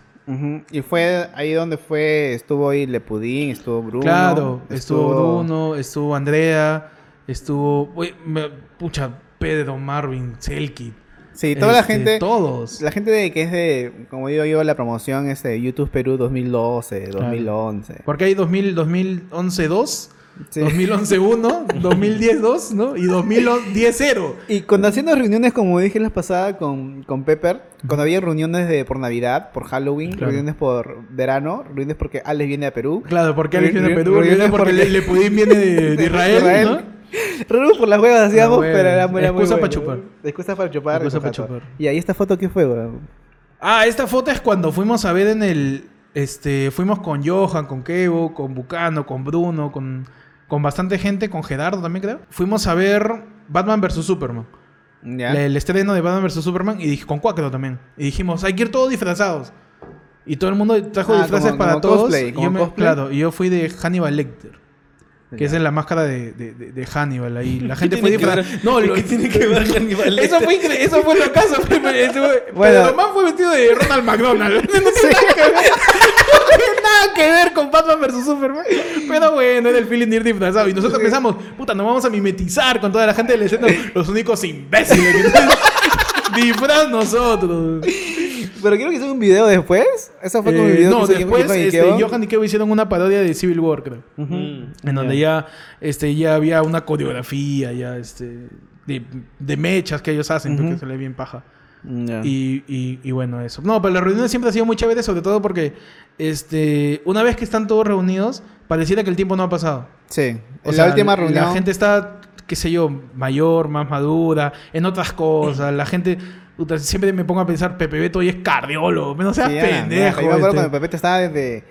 Y fue ahí donde fue, estuvo ahí Lepudín, estuvo Bruno. claro, estuvo Bruno, estuvo Andrea, estuvo. uy, me- pucha, Pedro, Marvin, Selkit. Sí, toda la este, gente. Todos. La gente de que es de, como digo yo, la promoción es de YouTube Perú 2012, 2011. Porque hay 2000, 2011 2, Sí. 2011 1, 2010 2, ¿no? Y 2010 0. Y cuando haciendo reuniones, como dije la pasada con, con Pepper, cuando había reuniones de por Navidad, por Halloween, Claro. reuniones por verano, reuniones porque Alex viene a Perú, Claro, porque Alex viene Re- Perú, re- viene re- porque porque- Le, Lepudín viene de, de [LAUGHS] Israel, ¿no? Reuniones por las huevas hacíamos, hueva. pero era, muy- muy Excusa bueno. pa' chupar. Excusa para chupar. Excusa pa' exacto. chupar. Y ahí esta foto, ¿qué fue, weón? Ah, esta foto es cuando fuimos a ver en el. Este, fuimos con Johan, con Kevo, con Bucano, con Bruno, con, con bastante gente, con Gerardo también creo. Fuimos a ver Batman vs Superman. ¿Ya? La- El estreno de Batman vs Superman y dije, con Cuacro también. Y dijimos, hay que ir todos disfrazados. Y todo el mundo trajo Ah, disfraces como- para como todos. cosplay, y yo me- claro, y yo fui de Hannibal Lecter. Que Ya. es en la máscara de, de, de- de Hannibal ahí. La [LAUGHS] gente ¿Qué fue que disfrazada. No, lo qué tiene que ver Hannibal [LAUGHS] Eso fue, incre- eso fue lo caso. [LAUGHS] Fue- Bueno. Pedro Man fue vestido de Ronald McDonald. No tiene nada que ver. No tiene nada que ver con Batman vs Superman. Pero bueno, era el feeling de ir disfrazado. Y nosotros pensamos, puta, nos vamos a mimetizar con toda la gente del escena. Los únicos imbéciles. que- [LAUGHS] Disfraz nosotros. Pero quiero que hiciera un video después. Eso fue como Eh, el video no, que después Johan y este, Kevo. Johan y Kevo hicieron una parodia de Civil War, creo. Mm. En donde ya, este, ya había una coreografía, ya, este, de, de mechas que ellos hacen, porque Ujú. se le ve bien paja. Y, y bueno, eso. No, pero las reuniones siempre ha sido muy chévere, sobre todo porque, este, una vez que están todos reunidos, pareciera que el tiempo no ha pasado. Sí. O sea, la última reunión. La gente está, qué sé yo, mayor, más madura, en otras cosas. La gente, puta, siempre me pongo a pensar, Pepe Beto hoy es cardiólogo, no seas Sí, pendejo. ya. Yo me acuerdo este. cuando Pepe estaba desde.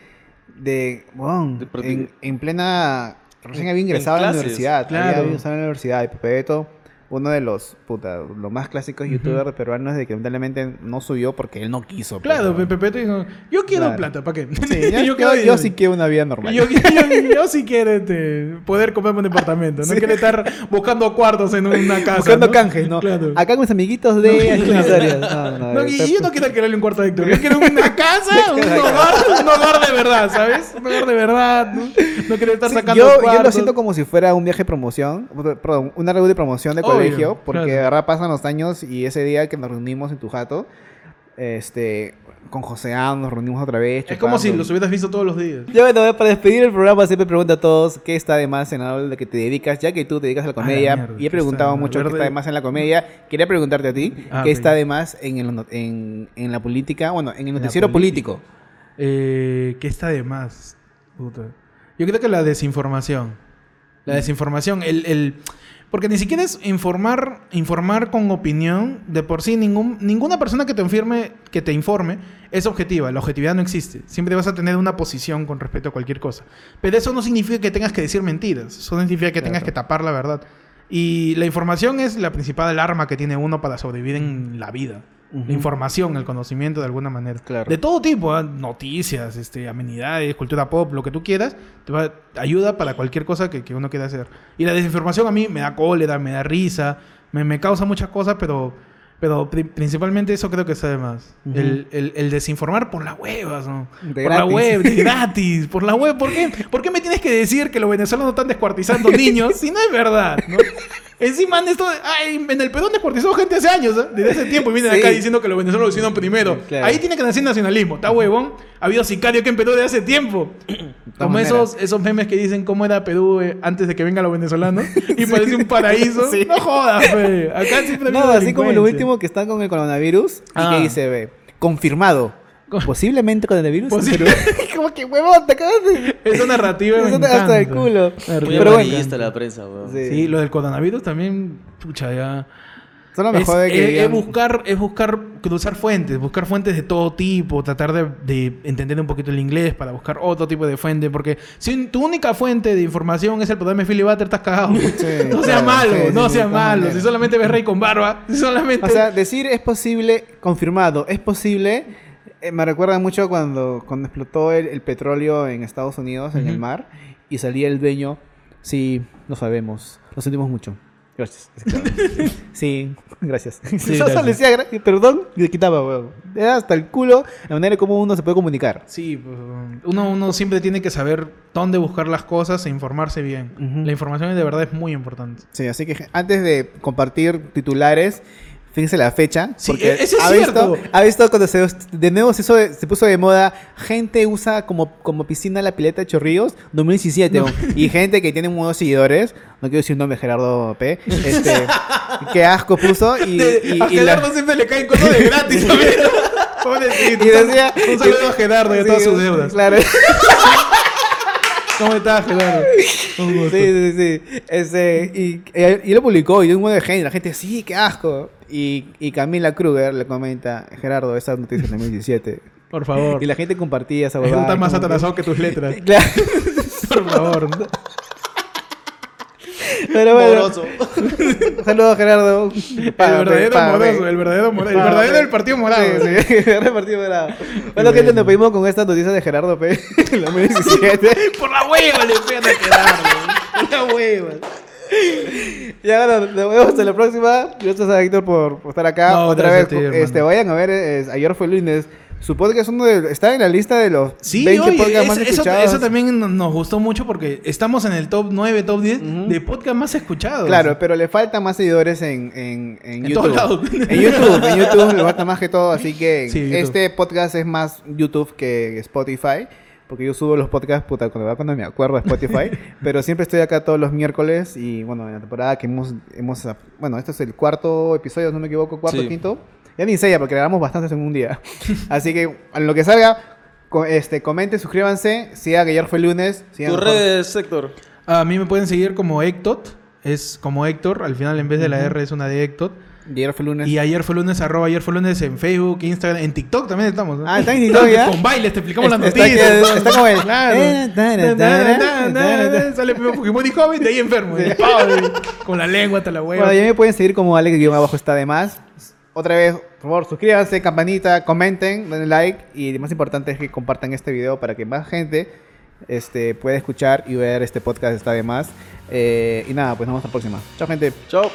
De. prote- en, en plena. Recién había En ingresado a la universidad. claro. Había ingresado a la universidad. Y Pepe Beto, uno de los. Puta, los más clásicos youtubers peruanos de que lamentablemente no subió porque él no quiso. Claro, pero- Pepe Beto dijo, yo quiero Claro. plata, ¿para qué? Sí, [LAUGHS] yo, yo- quiero yo dinero. sí quiero una vida normal. Yo, [LAUGHS] yo, yo- yo sí quiero este, poder comprarme un departamento. No [LAUGHS] Sí. quiero estar buscando cuartos en una casa. Buscando ¿no? canjes, ¿no? Claro. Acá con mis amiguitos de Claro. No, no, No, y yo no quiero alquilarle un cuarto a Héctor. Yo quiero una casa, un Claro. hogar, un hogar de verdad, ¿sabes? Un hogar de verdad. No, quiero estar Sí, sacando yo, yo lo cuartos. siento como si fuera un viaje de promoción, perdón, una reunión de promoción de Obvio, colegio, porque claro. de verdad pasan los años y ese día que nos reunimos en tu jato, este, con Joseán nos reunimos otra vez. Es como si los hubieras visto todos los días. Ya bueno, para despedir el programa siempre pregunto a todos qué está de más en algo de que te dedicas, ya que tú te dedicas a la Ah, la comedia mierda, y he ¿qué preguntado está? mucho qué está de más en la comedia. Quería preguntarte a ti Ah, qué está de más en, el, en, en la política, bueno, en el noticiero político. Eh, ¿Qué está de más? Puta. Yo creo que la desinformación. La desinformación, el, el- Porque ni siquiera es informar, informar con opinión. De por sí, ningún, ninguna persona que te, informe, que te informe es objetiva. La objetividad no existe. Siempre vas a tener una posición con respecto a cualquier cosa. Pero eso no significa que tengas que decir mentiras. Eso no significa que tengas Claro. que tapar la verdad. Y la información es la principal arma que tiene uno para sobrevivir en la vida. La información, el conocimiento de alguna manera. Claro. De todo tipo, ¿ah? noticias, este, amenidades, cultura pop, lo que tú quieras, te va, ayuda para cualquier cosa que, que uno quiera hacer. Y la desinformación a mí me da cólera, me da risa, me, me causa muchas cosas, pero, pero pri- principalmente eso creo que sabe más. El, el- el desinformar por las huevas, ¿no? De por la web, de [LAUGHS] gratis, por la web. ¿Por qué? ¿Por qué me tienes que decir que los venezolanos están descuartizando [LAUGHS] niños si no es verdad, ¿no? Encima esto, ay, en el Perú han descuartizado gente hace años, ¿eh? desde hace tiempo, y vienen Sí. acá diciendo que los venezolanos lo hicieron primero. Claro. Ahí tiene que nacer nacionalismo, está huevón. Ha habido sicario que en Perú de hace tiempo. [CLEARS THROAT] Como esos, esos memes que dicen cómo era Perú eh, antes de que vengan los venezolanos. [LAUGHS] Y parece un paraíso. Sí. No jodas, fe. Acá siempre No, así como lo delincuencia. Último que están con el coronavirus y Ah. que dice, ve, confirmado. posiblemente coronavirus. Posi- Pero, [LAUGHS] como que huevón, te acabas de... Esa narrativa [LAUGHS] Eso te- hasta el culo. Muy. Pero bueno. la prensa, weón. Sí. Sí, lo del coronavirus también, pucha, ya... Es, mejor de que es- es digan- buscar, es buscar cruzar fuentes, buscar fuentes de todo tipo, tratar de, de entender un poquito el inglés para buscar otro tipo de fuente, porque si tu única fuente de información es el programa de Philly Butter, estás cagado. [LAUGHS] no claro, seas malo, sí, sí, no sí, seas malo. Si solamente ves Rey con barba, si solamente... O sea, decir es posible, confirmado, es posible. eh, me recuerda mucho cuando, cuando explotó el, el petróleo en Estados Unidos, en el mar, y salía el dueño. Sí, lo sabemos, lo sentimos mucho. Gracias. [LAUGHS] Sí, gracias. Sí, [LAUGHS] gracias. decía gra- perdón y le quitaba, weón. Era hasta el culo la manera en cómo uno se puede comunicar. Sí, pues, uno, uno siempre tiene que saber dónde buscar las cosas e informarse bien. Ujú. La información de verdad es muy importante. Sí, así que antes de compartir titulares, fíjense la fecha. Sí, porque e- eso es ha visto, ha visto cuando se, de nuevo se, hizo se puso de moda, gente usa como, como piscina la pileta de Chorrillos 2017. Y gente que tiene muchos seguidores, no quiero decir un nombre, Gerardo P. Este, [LAUGHS] qué asco puso. Y, y- a y la- Gerardo siempre le caen cosas de gratis. [LAUGHS] amigo. Pobrecito. y decía, Un saludo a Gerardo y a todas sus deudas. Claro. [LAUGHS] ¿Cómo estás, Gerardo? Un gusto. Sí, sí, sí. Ese, y, y, y lo publicó y de un montón de gente. La gente, sí, qué asco. Y, y Camila Kruger le comenta, Gerardo, esa noticia es 2017. Por favor. Y la gente compartía esa Es huevada. está más atrasado que tus letras. [LAUGHS] Claro. Por favor. Pero bueno. [LAUGHS] Saludos, Gerardo. El verdadero moroso, el verdadero moroso. El verdadero del partido morado. Sí, sí, el verdadero partido morado. Bueno, gente, nos pedimos con esta noticia de Gerardo P. [LAUGHS] en 2017. [LAUGHS] Por la hueva le pegan a Gerardo. Por la hueva. Ya, bueno, nos vemos hasta la próxima. Gracias a Héctor por, por estar acá. No, Otra vez, ti, este, vayan a ver, es- ayer fue lunes. Su podcast uno de, está en la lista de los Sí, 20 oye, podcasts es- más eso, escuchados. eso también no- nos gustó mucho porque estamos en el top 9, top 10 Ujú. de podcast más escuchados. Claro, pero le faltan más seguidores en, en, en En YouTube. todos lados. En YouTube, en YouTube le falta más que todo, así que [LAUGHS] Sí, este podcast es más YouTube que Spotify. Porque yo subo los podcasts, puta, cuando, cuando me acuerdo de Spotify. [LAUGHS] pero siempre estoy acá todos los miércoles. Y bueno, en la temporada que hemos, hemos. Bueno, este es el cuarto episodio, no me equivoco, cuarto, Sí. quinto. Ya ni sé ya, porque grabamos bastantes en un día. [LAUGHS] Así que, en lo que salga, co- este, comenten, suscríbanse. Sigan que ayer fue lunes. sigan Tus mejor- redes, Héctor. A mí me pueden seguir como Ectot. Es como Héctor. Al final, en vez de la. R, es una de Ectot. Y ayer fue lunes. Y ayer fue lunes, arroba ayer fue lunes en Facebook, Instagram, en TikTok también estamos. ¿no? Ah, ¿está en TikTok ya? Con bailes, te explicamos las Está- noticias. está- como el- [LAUGHS] Claro. Eh. Sale primero Pokémon y joven, de ahí enfermo. Con la lengua hasta la hueva. Bueno, ya me pueden seguir como Alex guion abajo está de más. Otra vez, por favor, suscríbanse, campanita, comenten, denle like y lo más importante es que compartan este video para que más gente este, pueda escuchar y ver este podcast está de más. Eh, y nada, pues nos vemos la próxima. Chao, gente. Chao.